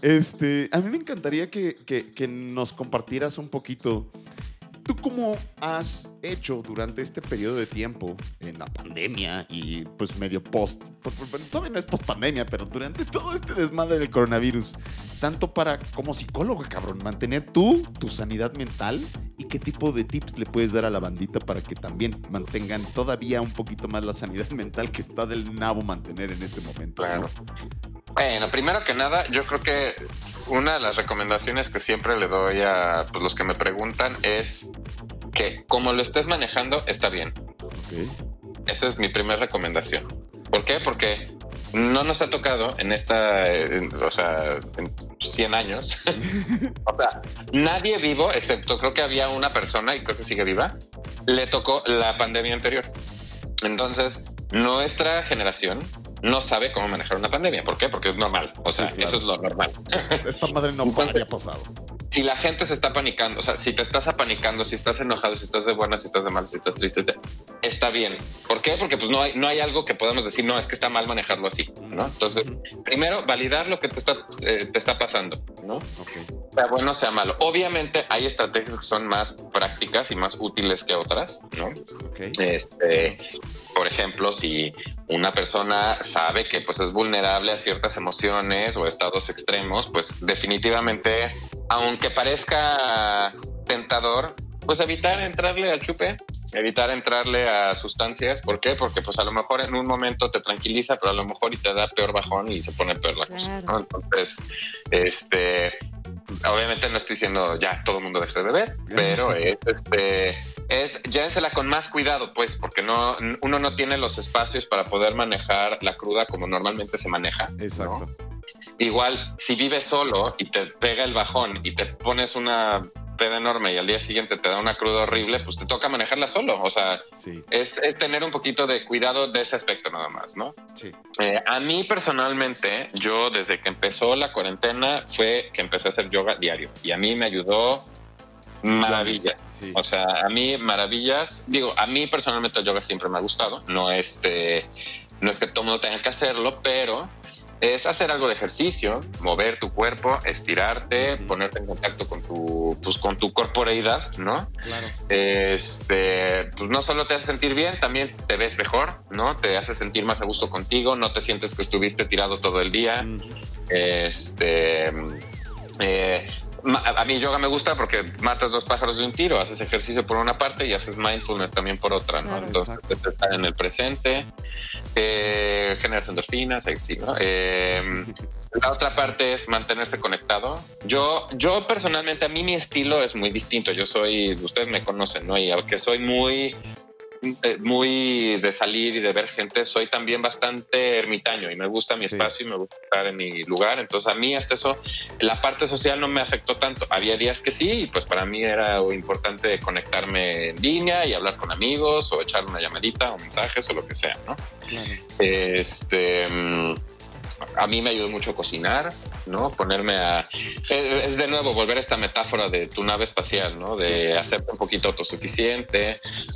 Este, a mí me encantaría que, que- que nos compartieras un poquito. ¿Tú cómo has hecho durante este periodo de tiempo en la pandemia y pues medio post? Todavía no es post pandemia, pero durante todo este desmadre del coronavirus. Tanto para como psicólogo, cabrón, mantener tú tu sanidad mental y qué tipo de tips le puedes dar a la bandita para que también mantengan todavía un poquito más la sanidad mental que está del nabo mantener en este momento. ¿no?
Bueno, primero que nada, yo creo que una de las recomendaciones que siempre le doy a pues, los que me preguntan es que como lo estés manejando, está bien.
Ok.
Esa es mi primera recomendación. ¿Por qué? Porque no nos ha tocado en esta, en- o sea, en 100 años. o sea, nadie vivo, excepto creo que había una persona y creo que sigue viva, le tocó la pandemia anterior. Entonces, nuestra generación no sabe cómo manejar una pandemia. ¿Por qué? Porque es normal. O sea,
Sí, claro.
eso es lo normal.
Esta madre no
Entonces-
había pasado.
si la gente se está panicando, o sea, si te estás apanicando, si estás enojado, si estás de buenas, si estás de malas, si estás triste, te- está bien. ¿Por qué? Porque pues no hay, no hay algo que podamos decir, no, es que está mal manejarlo así, ¿no? Entonces, primero, validar lo que te está, eh, te está pasando, ¿no? Sea bueno, sea malo. Obviamente hay estrategias que son más prácticas y más útiles que otras, ¿no? Este, por ejemplo, si una persona sabe que pues es vulnerable a ciertas emociones o estados extremos, pues definitivamente, aunque parezca tentador, pues evitar entrarle al chupe, evitar entrarle a sustancias. ¿Por qué? Porque pues a lo mejor en un momento te tranquiliza, pero a lo mejor y te da peor bajón y se pone peor la cosa.
Claro.
¿no? Entonces, este, obviamente no estoy diciendo ya todo el mundo deje de beber, pero es este es llévensela con más cuidado, pues, porque no uno no tiene los espacios para poder manejar la cruda como normalmente se maneja. ¿no?
Exacto.
Igual, si vives solo y te pega el bajón y te pones una peda enorme y al día siguiente te da una cruda horrible, pues te toca manejarla solo. O sea,
Sí,
es, es tener un poquito de cuidado de ese aspecto nada más, ¿no?
sí.
Eh, a mí personalmente, yo desde que empezó la cuarentena fue que empecé a hacer yoga diario y a mí me ayudó maravilla.
Sí.
O sea, a mí maravillas. Digo, a mí personalmente el yoga siempre me ha gustado. No este, no es que todo el mundo tenga que hacerlo, pero es hacer algo de ejercicio, mover tu cuerpo, estirarte, ponerte en contacto con tu, pues, con tu corporeidad, ¿no?
Claro.
Este, pues no solo te hace sentir bien, también te ves mejor, ¿no? Te hace sentir más a gusto contigo, no te sientes que estuviste tirado todo el día.
Mm,
Este, eh, a mí yoga me gusta porque matas dos pájaros de un tiro, haces ejercicio por una parte y haces mindfulness también por otra, ¿no?
Claro.
Entonces,
Exacto.
estar en el presente, eh, generas endorfinas, sí, ¿no? Eh, la otra parte es mantenerse conectado. Yo, yo personalmente, a mí mi estilo es muy distinto. Yo soy, ustedes me conocen, ¿no? Y aunque soy muy, muy de salir y de ver gente, soy también bastante ermitaño y me gusta mi
Sí.
espacio y me gusta estar en mi lugar. Entonces a mí hasta eso, la parte social no me afectó tanto. Había días que sí, y pues para mí era importante conectarme en línea y hablar con amigos o echar una llamadita o mensajes o lo que sea, ¿no? Este, mm, a mí me ayudó mucho cocinar, ¿no? Ponerme a... Es de nuevo volver a esta metáfora de tu nave espacial, ¿no? De hacerte un poquito autosuficiente,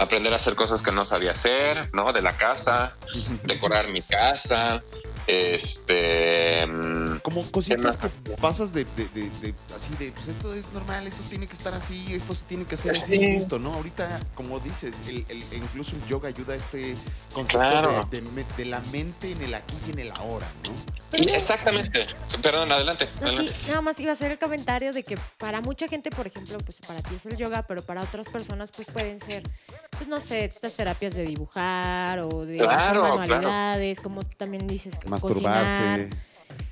aprender a hacer cosas que no sabía hacer, ¿no? De la casa, decorar mi casa, este... mm,
Como cositas que pasas de, de- de- de- así de, pues esto es normal, eso tiene que estar así, esto se tiene que hacer así,
Sí.
listo, ¿no? Ahorita, como dices, el, el- incluso el yoga ayuda a este concepto
Claro.
de la mente en el aquí y en el ahora, ¿no?
Y exactamente. Perdón, adelante.
No, sí,
adelante.
nada más iba a hacer el comentario de que para mucha gente, por ejemplo, pues para ti es el yoga, pero para otras personas pues pueden ser, pues no sé, estas terapias de dibujar o de
Claro,
hacer
claro.
manualidades, como también dices,
Masturbarse.
cosinar.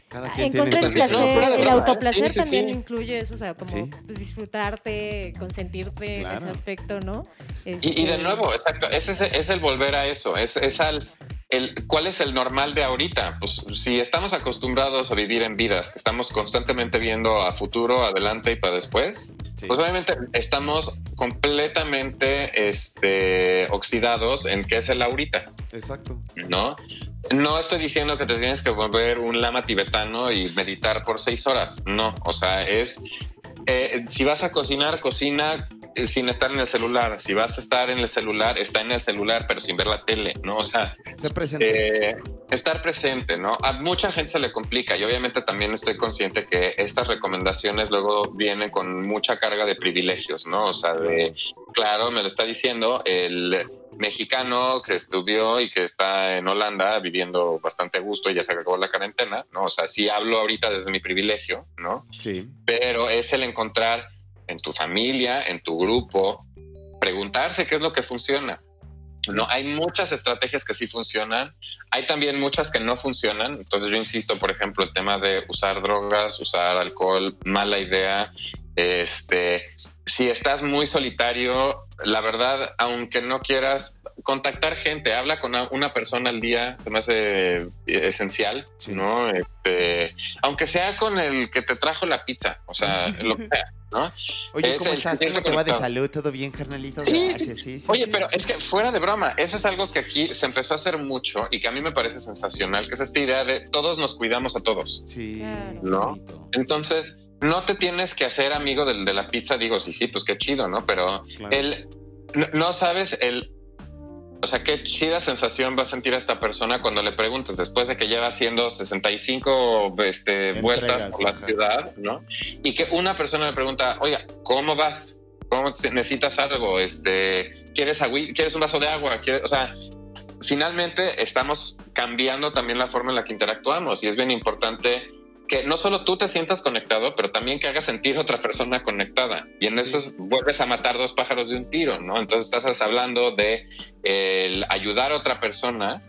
Cada
Ah,
quien tiene
Encontrar el placer,
No,
el autoplacer
Sí, sí,
también
sí.
incluye eso, o sea, como
Sí.
pues, disfrutarte, consentirte en ese aspecto, ¿no?
Y, y de
Este,
nuevo, exacto, ese es, es el volver a eso, es, es al, el, ¿cuál es el normal de ahorita? Pues si estamos acostumbrados a vivir en vidas que estamos constantemente viendo a futuro, adelante y para después,
Sí.
pues obviamente estamos completamente este, oxidados en qué es el ahorita,
Exacto.
¿no? No estoy diciendo que te tienes que volver un lama tibetano y meditar por seis horas, no, o sea, es, eh, si vas a cocinar, cocina sin estar en el celular, si vas a estar en el celular, está en el celular, pero sin ver la tele, ¿no? O sea,
Se presente.
eh, estar presente, ¿no? A mucha gente se le complica y obviamente también estoy consciente que estas recomendaciones luego vienen con mucha carga de privilegios, ¿no? O sea, de, claro, me lo está diciendo el mexicano que estudió y que está en Holanda viviendo bastante a gusto y ya se acabó la cuarentena, ¿no? O sea, sí hablo ahorita desde mi privilegio, ¿no?
sí.
pero es el encontrar en tu familia, en tu grupo, preguntarse qué es lo que funciona. No, hay muchas estrategias que sí funcionan, hay también muchas que no funcionan. Entonces yo insisto, por ejemplo, el tema de usar drogas, usar alcohol, mala idea. Este, si estás muy solitario, la verdad, aunque no quieras contactar gente, habla con una- persona al día, se me hace eh, esencial,
Sí.
¿no? Este, aunque sea con el que te trajo la pizza, o sea, lo que sea, ¿no?
Oye,
Es
¿cómo
el
estás?
sentimiento
¿Cómo te va de salud? ¿Todo bien, carnalito?
Sí,
sí, sí,
Oye,
sí.
pero es que fuera de broma, eso es algo que aquí se empezó a hacer mucho y que a mí me parece sensacional, que es esta idea de todos nos cuidamos a todos.
Sí,
Claro.
¿No?
bonito.
Entonces, no te tienes que hacer amigo del de la pizza, digo, sí, sí, pues qué chido, ¿no? Pero
Claro.
el, no, no sabes el... O sea, qué chida sensación va a sentir a esta persona cuando le preguntes, después de que lleva haciendo 65 este,
Entregas,
vueltas por la
ajá.
ciudad, ¿no? Y que una persona le pregunta, oiga, ¿cómo vas? ¿Cómo necesitas algo? Este, ¿quieres, agüi- ¿Quieres un vaso de agua? ¿Quieres-" O sea, finalmente estamos cambiando también la forma en la que interactuamos y es bien importante que no solo tú te sientas conectado, pero también que hagas sentir a otra persona conectada. Y en eso es- vuelves a matar dos pájaros de un tiro, ¿no? Entonces estás hablando de el ayudar a otra persona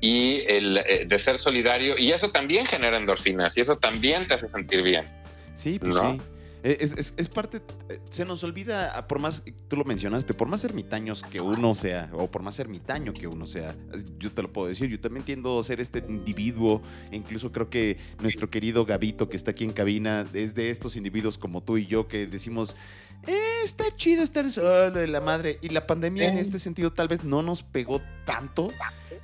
y el eh, de ser solidario y eso también genera endorfinas y eso también te hace sentir bien.
Sí, pues
¿No?
sí. Eh, Es, es- es parte, eh, se nos olvida, ah, por más, tú lo mencionaste, por más ermitaños que uno sea, o por más ermitaño que uno sea, yo te lo puedo decir, yo también tiendo a ser este individuo, e incluso creo que nuestro querido Gabito que está aquí en cabina es de estos individuos como tú y yo que decimos, "Eh, está chido estar solo, y la madre, y la pandemia en este sentido tal vez no nos pegó tanto,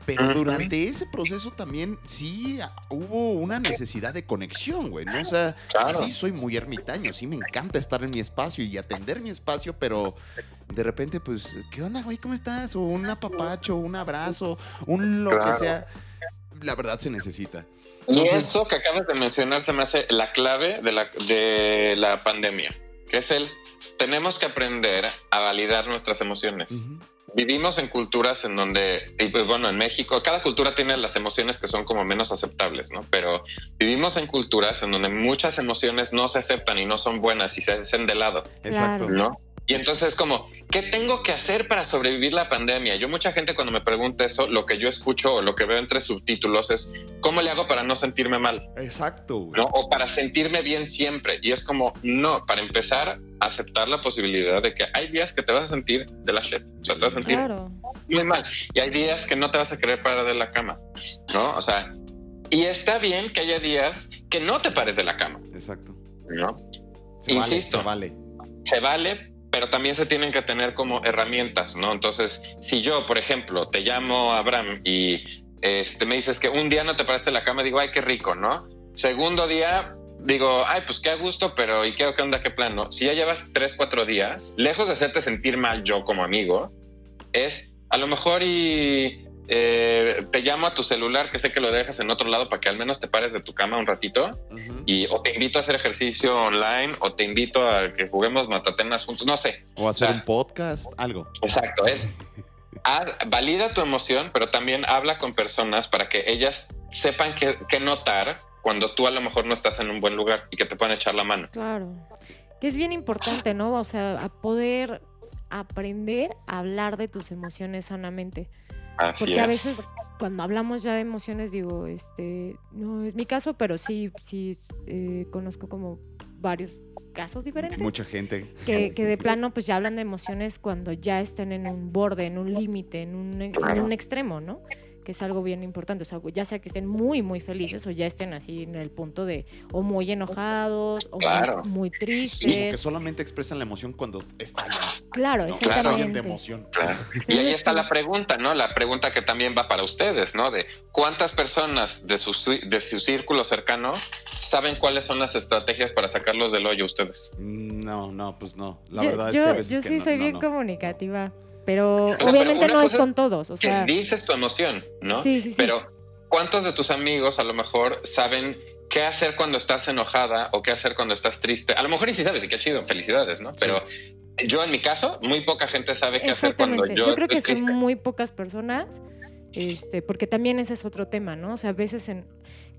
pero durante ese proceso también sí hubo una necesidad de conexión, güey, ¿no? O sea,
Claro.
sí soy muy ermitaño, sí me encanta estar en mi espacio y atender mi espacio, pero de repente, pues, ¿qué onda, güey? ¿Cómo estás? O un apapacho, un abrazo, un lo que sea. La verdad se necesita.
Y eso que acabas de mencionar se me hace la clave de la, de la pandemia, que es el tenemos que aprender a validar nuestras emociones. Vivimos en culturas en donde, y pues bueno, en México, cada cultura tiene las emociones que son como menos aceptables, ¿no? Pero vivimos en culturas en donde muchas emociones no se aceptan y no son buenas y se hacen de lado.
Exacto.
¿no? Y entonces como, ¿qué tengo que hacer para sobrevivir la pandemia? Yo mucha gente cuando me pregunta eso, lo que yo escucho o lo que veo entre subtítulos es, ¿cómo le hago para no sentirme mal?
Exacto.
¿No? O para sentirme bien siempre. Y es como, no, para empezar aceptar la posibilidad de que hay días que te vas a sentir de la shit. O sea, te vas a sentir
Claro.
muy mal. Y hay días que no te vas a querer parar de la cama, ¿no? O sea, y está bien que haya días que no te pares de la cama,
Exacto.
¿no?
Se
Insisto.
Vale, se vale.
Se vale, pero también se tienen que tener como herramientas, ¿no? Entonces, si yo, por ejemplo, te llamo Abraham y este, me dices que un día no te paraste de la cama, digo, ay, qué rico, ¿no? Segundo día, digo, ay, pues qué a gusto, pero ¿y qué, qué onda, qué plan? ¿no? Si ya llevas tres, cuatro días, lejos de hacerte sentir mal yo como amigo, es a lo mejor y eh, te llamo a tu celular, que sé que lo dejas en otro lado para que al menos te pares de tu cama un ratito y o te invito a hacer ejercicio online o te invito a que juguemos matatenas juntos, no sé.
O hacer
O sea,
un podcast, algo.
Exacto, es haz- valida tu emoción, pero también habla con personas para que ellas sepan qué qué notar cuando tú a lo mejor no estás en un buen lugar y que te puedan echar la mano.
Claro. Que es bien importante, ¿no? O sea, a poder aprender a hablar de tus emociones sanamente.
Así
Porque
es.
a veces cuando hablamos ya de emociones, digo, este, no es mi caso, pero sí, sí eh, conozco como varios casos diferentes.
Mucha gente.
Que, que de plano pues ya hablan de emociones cuando ya están en un borde, en un límite, en un, en
Claro.
un extremo, ¿no? Que es algo bien importante. O sea, ya sea que estén muy, muy felices o ya estén así en el punto de o muy enojados o muy-
Como que
tristes.
solamente expresan la emoción cuando estallan.
Claro,
¿no?
exactamente.
Estallan de emoción.
Claro. Y ahí está la pregunta, ¿no? La pregunta que también va para ustedes, ¿no? De cuántas personas de su, de su círculo cercano saben cuáles son las estrategias para sacarlos del hoyo ustedes.
Mm, No, no, pues no. La
yo
verdad
yo-
es que a veces
yo
que
sí
no,
soy
no,
bien
no.
comunicativa, pero obviamente no es con todos. O sea,
dices tu emoción, ¿no?
Sí, sí, sí.
Pero ¿cuántos de tus amigos a lo mejor saben qué hacer cuando estás enojada o qué hacer cuando estás triste? A lo mejor y sí sabes y qué chido, felicidades, ¿no? Pero yo en mi caso, muy poca gente sabe qué hacer cuando yo,
Yo, creo que son muy pocas personas, este, porque también ese es otro tema, ¿no? O sea, a veces en,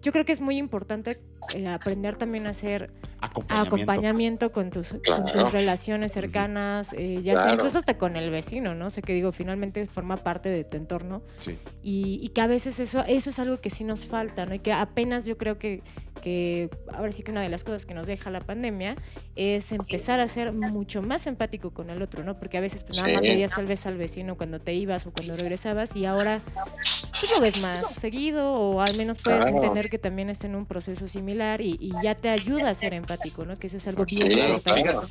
yo creo que es muy importante eh, aprender también a hacer
Acompañamiento.
acompañamiento con tus, con
Claro.
tus relaciones cercanas, eh, ya sea incluso hasta con el vecino, ¿no? O sea, que digo, finalmente forma parte de tu entorno
Sí.
y, y que a veces eso, eso es algo que sí nos falta, ¿no? Y que apenas yo creo que, que ahora sí que una de las cosas que nos deja la pandemia es empezar a ser mucho más empático con el otro, ¿no? Porque a veces pues nada más
Sí.
veías tal vez al vecino cuando te ibas o cuando regresabas y ahora pues, lo ves más seguido o al menos puedes
Claro.
entender que también está en un proceso similar y, y ya te ayuda a ser empático, ¿no? Que eso es algo
Sí,
bien importante.
claro.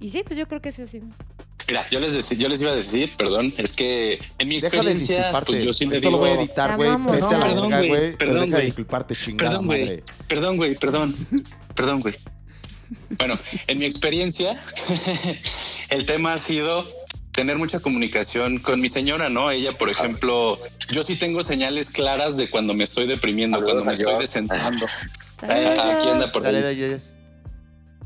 Y sí, pues yo creo que es así.
Mira, yo les, deci- yo les iba a decir, perdón, es que en mi
Deja de
experiencia, pues yo sí le digo...
lo voy a editar, güey. Vete a la
No, perdón, güey.
güey.
Perdón, güey.
disculparte, chingada
Perdón, güey. Perdón, güey, perdón. Perdón, güey. Bueno, en mi experiencia, el tema ha sido tener mucha comunicación con mi señora, ¿no? Ella, por ejemplo, yo sí tengo señales claras de cuando me estoy deprimiendo,
Saludos
cuando me estoy. Ajá, Aquí anda por ahí.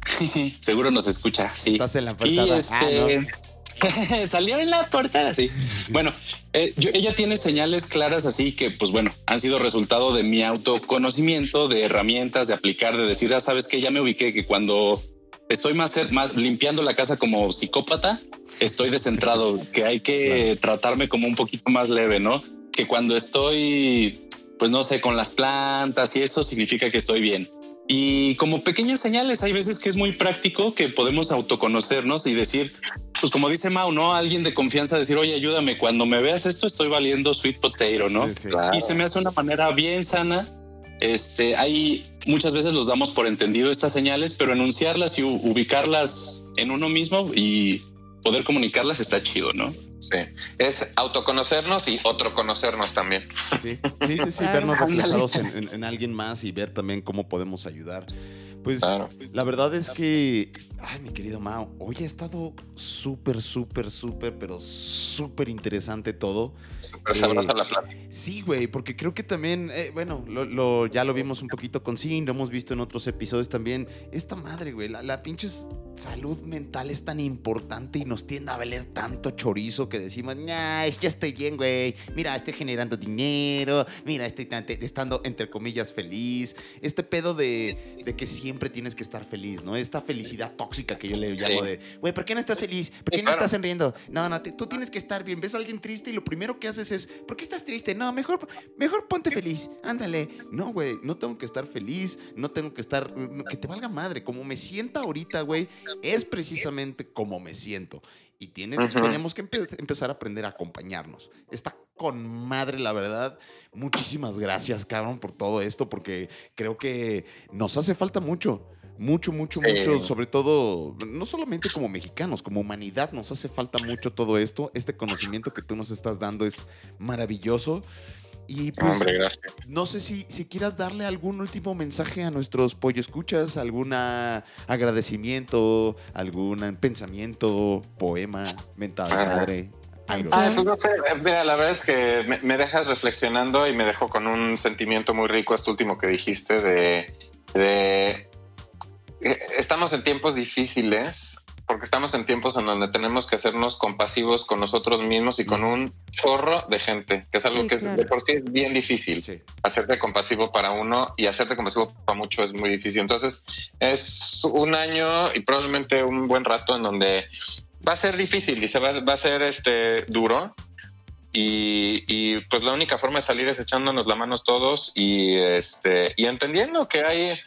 Seguro nos escucha, sí.
Estás en la
Y
portada. Ah, no.
salió en la portada, sí. Bueno, eh, yo- ella tiene señales claras así que, pues bueno, han sido resultado de mi autoconocimiento, de herramientas, de aplicar, de decir, ah, sabes que ya me ubiqué que cuando estoy más, más limpiando la casa como psicópata, estoy descentrado, que hay que tratarme como un poquito más leve, ¿no? Que cuando estoy, pues no sé, con las plantas y eso significa que estoy bien. Y como pequeñas señales, hay veces que es muy práctico que podemos autoconocernos y decir, pues como dice Mau, ¿no? Alguien de confianza decir, oye, ayúdame, cuando me veas esto estoy valiendo sweet potato, ¿no?
Sí, sí.
Claro.
Y se me hace una manera bien sana. Este, hay muchas veces los damos por entendido estas señales, pero enunciarlas y ubicarlas en uno mismo y poder comunicarlas está chido, ¿no?
Sí. Es autoconocernos y otro conocernos también.
Sí, sí, sí, sí, vernos reflejados en, en- en alguien más y ver también cómo podemos ayudar. Pues
Claro.
la verdad es que, ay, mi querido Mao, hoy ha estado súper, súper, súper, pero súper interesante todo.
Pero sabrosa la plata.
Sí, güey, porque creo que también, eh, bueno, lo, lo- ya lo vimos un poquito con Sin, lo hemos visto en otros episodios también. Esta madre, güey, la, la pinche salud mental es tan importante y nos tiende a valer tanto chorizo que decimos, nah, es- ya estoy bien, güey. Mira, estoy generando dinero. Mira, estoy estando, entre comillas, feliz. Este pedo de, de que siempre tienes que estar feliz, ¿no? Esta felicidad tóxica que yo le llamo
Sí.
de, güey, ¿por qué no estás feliz? ¿Por qué
Sí,
no
claro.
estás sonriendo? No, no, te- tú tienes que estar bien. Ves a alguien triste y lo primero que haces es, ¿por qué estás triste? No, mejor, mejor ponte feliz. Ándale. No, güey, no tengo que estar feliz. No tengo que estar, no, que te valga madre. Como me sienta ahorita, güey, es precisamente como me siento. Y tienes,
Ujú.
tenemos que empe- empezar a aprender a acompañarnos. Está con madre, la verdad. Muchísimas gracias, cabrón, por todo esto, porque creo que nos hace falta mucho. Mucho, mucho,
Sí.
mucho. Sobre todo, no solamente como mexicanos, como humanidad, nos hace falta mucho todo esto. Este conocimiento que tú nos estás dando es maravilloso. Y pues,
Hombre, gracias.
no sé si, si quieras darle algún último mensaje a nuestros pollo escuchas, algún agradecimiento, algún pensamiento, poema, mental de
Ah.
madre, algo.
Ah, pues no sé, mira, la verdad es que me, me dejas reflexionando y me dejó con un sentimiento muy rico esto último que dijiste de, de estamos en tiempos difíciles porque estamos en tiempos en donde tenemos que hacernos compasivos con nosotros mismos y con un chorro de gente, que es algo
Sí,
que es
claro.
de por sí es bien difícil.
Sí.
Hacerte compasivo para uno y hacerte compasivo para mucho es muy difícil. Entonces es un año y probablemente un buen rato en donde va a ser difícil y se va, va a ser este duro. Y, y, pues la única forma de salir es echándonos la manos todos y este y entendiendo que hay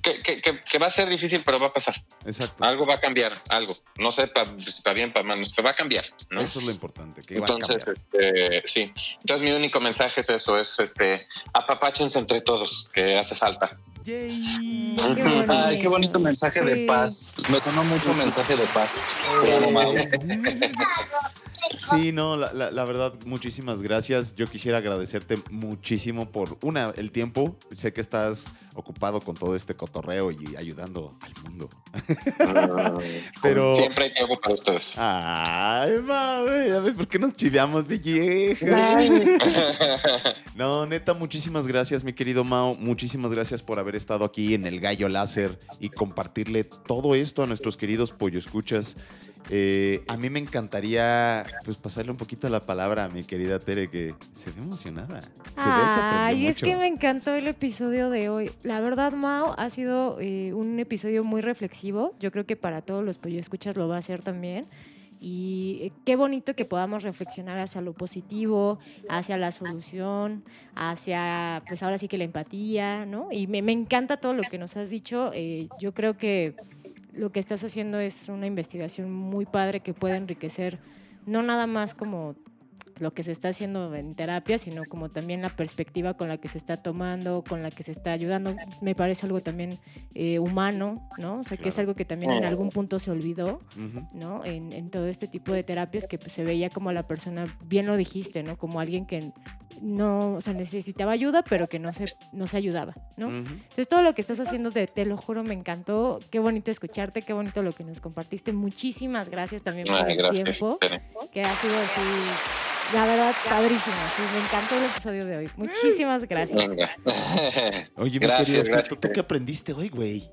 que, que- que- que va a ser difícil, pero va a pasar.
Exacto.
Algo va a cambiar, algo. No sé para bien, para mal, pero va a cambiar. ¿no?
Eso es lo importante, que va a
Entonces, este, sí. Entonces, mi único mensaje es eso: es este apapáchense entre todos, que hace falta.
Yay.
Qué.
Ay, qué bonito mensaje
Sí.
de paz. Me sonó mucho mensaje de paz. Te amo.
Sí, no, la, la- la verdad, muchísimas gracias. Yo quisiera agradecerte muchísimo por, una, el tiempo. Sé que estás ocupado con todo este cotorreo y ayudando al mundo. Pero...
Siempre hay tiempo para ustedes.
Ay, mami, ya ves por qué nos chiveamos, vieja. No, neta, muchísimas gracias, mi querido Mao. Muchísimas gracias por haber estado aquí en el Gallo Láser y compartirle todo esto a nuestros queridos pollo escuchas. Eh, a mí me encantaría pues pasarle un poquito la palabra a mi querida Tere, que se ve emocionada. Se ve que
Ay, es
mucho.
que me encantó el episodio de hoy. La verdad, Mao, ha sido eh, un episodio muy reflexivo. Yo creo que para todos los escuchas lo va a hacer también. Y eh, qué bonito que podamos reflexionar hacia lo positivo, hacia la solución, hacia, pues ahora sí que la empatía, ¿no? Y me, me encanta todo lo que nos has dicho. Eh, yo creo que lo que estás haciendo es una investigación muy padre que puede enriquecer no nada más como lo que se está haciendo en terapia, sino como también la perspectiva con la que se está tomando, con la que se está ayudando. Me parece algo también eh, humano, ¿no? O sea, que es algo que también en algún punto se olvidó. ¿no? En, en todo este tipo de terapias que pues, se veía como la persona, bien lo dijiste, ¿no? Como alguien que no, o sea, necesitaba ayuda, pero que no se, no se ayudaba, ¿no? Entonces, todo lo que estás haciendo, te, te lo juro, me encantó. Qué bonito escucharte, qué bonito lo que nos compartiste. Muchísimas gracias también por
Ay,
el
gracias.
tiempo,
Tere.
que ha sido así, la verdad, padrísimo. Sí, me encantó el episodio de hoy. Muchísimas gracias.
Venga.
Oye, mi
Gracias,
querido
gracias,
Fito, ¿tú qué aprendiste hoy, güey?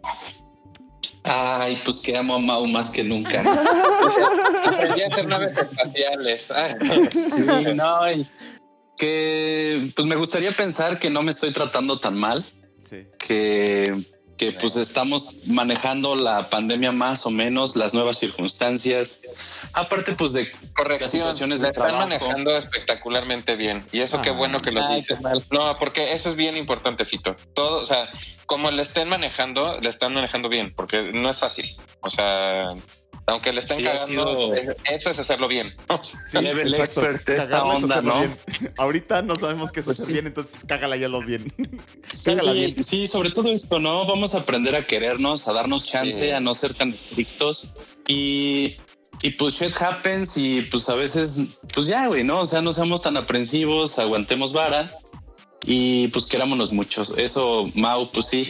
Ay, pues que amo a Mau más que nunca.
Aprendí a hacer naves espaciales.
Sí, no, y que pues me gustaría pensar que no me estoy tratando tan mal,
Sí.
que, que pues estamos manejando la pandemia más o menos, las nuevas circunstancias. Aparte, pues de
Corrección,
situaciones
la
de
están
trabajo.
manejando espectacularmente bien. Y eso qué
Ah.
bueno que lo dices. No, porque eso es bien importante, Fito. Todo, o sea, como le estén manejando, le están manejando bien, porque no es fácil. O sea, aunque le estén
Sí,
cagando,
sido-
eso es hacerlo bien.
Sí. Ahorita no sabemos qué es
Pues
hacer
sí.
bien, entonces cágala ya lo bien.
Sí,
Cágala bien.
sí, sobre todo esto, ¿no? Vamos a aprender a querernos, a darnos chance,
Sí.
a no ser tan estrictos y, y pues shit happens y pues a veces, pues ya, güey, ¿no? O sea, no seamos tan aprensivos, aguantemos vara y pues querámonos muchos. Eso, Mau, pues sí,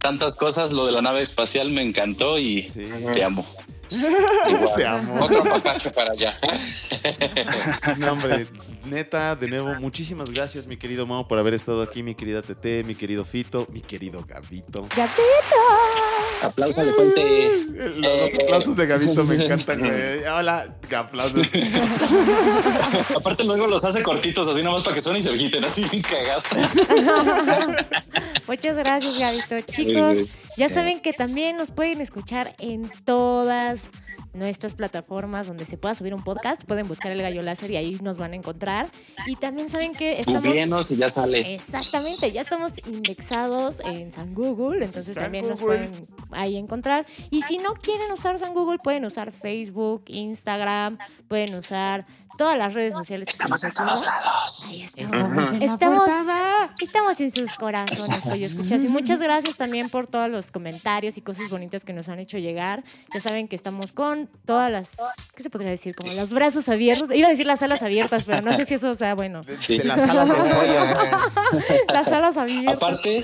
tantas cosas, lo de la nave espacial me encantó y
Sí.
te amo.
Te amo.
Otro papacho para allá.
No, hombre, neta, de nuevo, muchísimas gracias, mi querido Mao, por haber estado aquí, mi querida Tete, mi querido Fito, mi querido Gabito.
¡Gatito!
Aplauso de fuente.
Los aplausos de Gabito me encantan, güey. Hola, aplausos.
Aparte luego los hace cortitos así nomás para que suenen y se quiten así bien cagados.
Muchas gracias, Gabito. Chicos, ya saben que también nos pueden escuchar en todas nuestras plataformas donde se pueda subir un podcast. Pueden buscar el gallo láser y ahí nos van a encontrar. Y también saben que estamos...
Y ya sale.
Exactamente, ya estamos indexados en San Google, entonces
San
también nos pueden ahí encontrar. Y si no quieren usar San Google, pueden usar Facebook, Instagram, pueden usar todas las redes sociales. Ahí estamos.
En la
Estamos,
portada.
estamos en sus corazones, pollo escuchas. Y muchas gracias también por todos los comentarios y cosas bonitas que nos han hecho llegar. Ya saben que estamos con todas las, ¿qué se podría decir? Como los brazos abiertos. Iba a decir las alas abiertas, pero no sé si eso sea bueno.
Sí.
De las alas de pollo.
Las alas abiertas.
Aparte,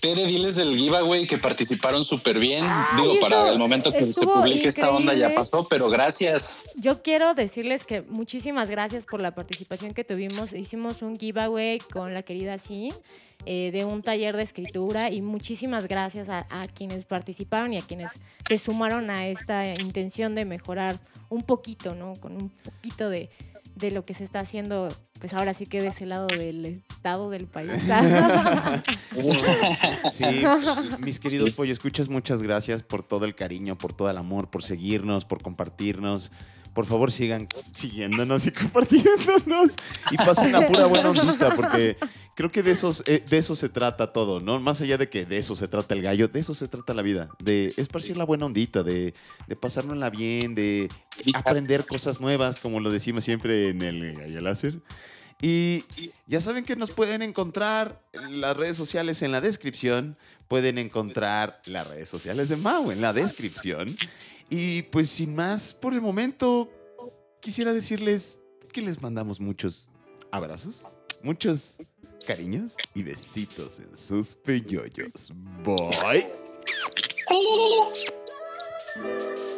Tere, diles del giveaway que participaron súper bien. Digo, para el momento que se publique esta onda ya pasó, pero gracias.
Yo quiero decirles que muchísimas gracias por la participación que tuvimos. Hicimos un giveaway con la querida Sin eh, de un taller de escritura y muchísimas gracias a, a quienes participaron y a quienes se sumaron a esta intención de mejorar un poquito, ¿no? Con un poquito de, de lo que se está haciendo, pues ahora sí que de ese lado del estado del país.
Sí, mis queridos pollo escuchas, muchas gracias por todo el cariño, por todo el amor, por seguirnos, por compartirnos. Por favor, sigan siguiéndonos y compartiéndonos. Y pasen la pura buena ondita, porque creo que de, esos, eh, de eso se trata todo, ¿no? Más allá de que de eso se trata el gallo, de eso se trata la vida. De esparcir la buena ondita, de, de pasárnosla bien, de aprender cosas nuevas, como lo decimos siempre en el gallo láser. Y ya saben que nos pueden encontrar en las redes sociales en la descripción. Pueden encontrar las redes sociales de Mau en la descripción. Y pues sin más, por el momento, quisiera decirles que les mandamos muchos abrazos, muchos cariños y besitos en sus peyoyos. Bye.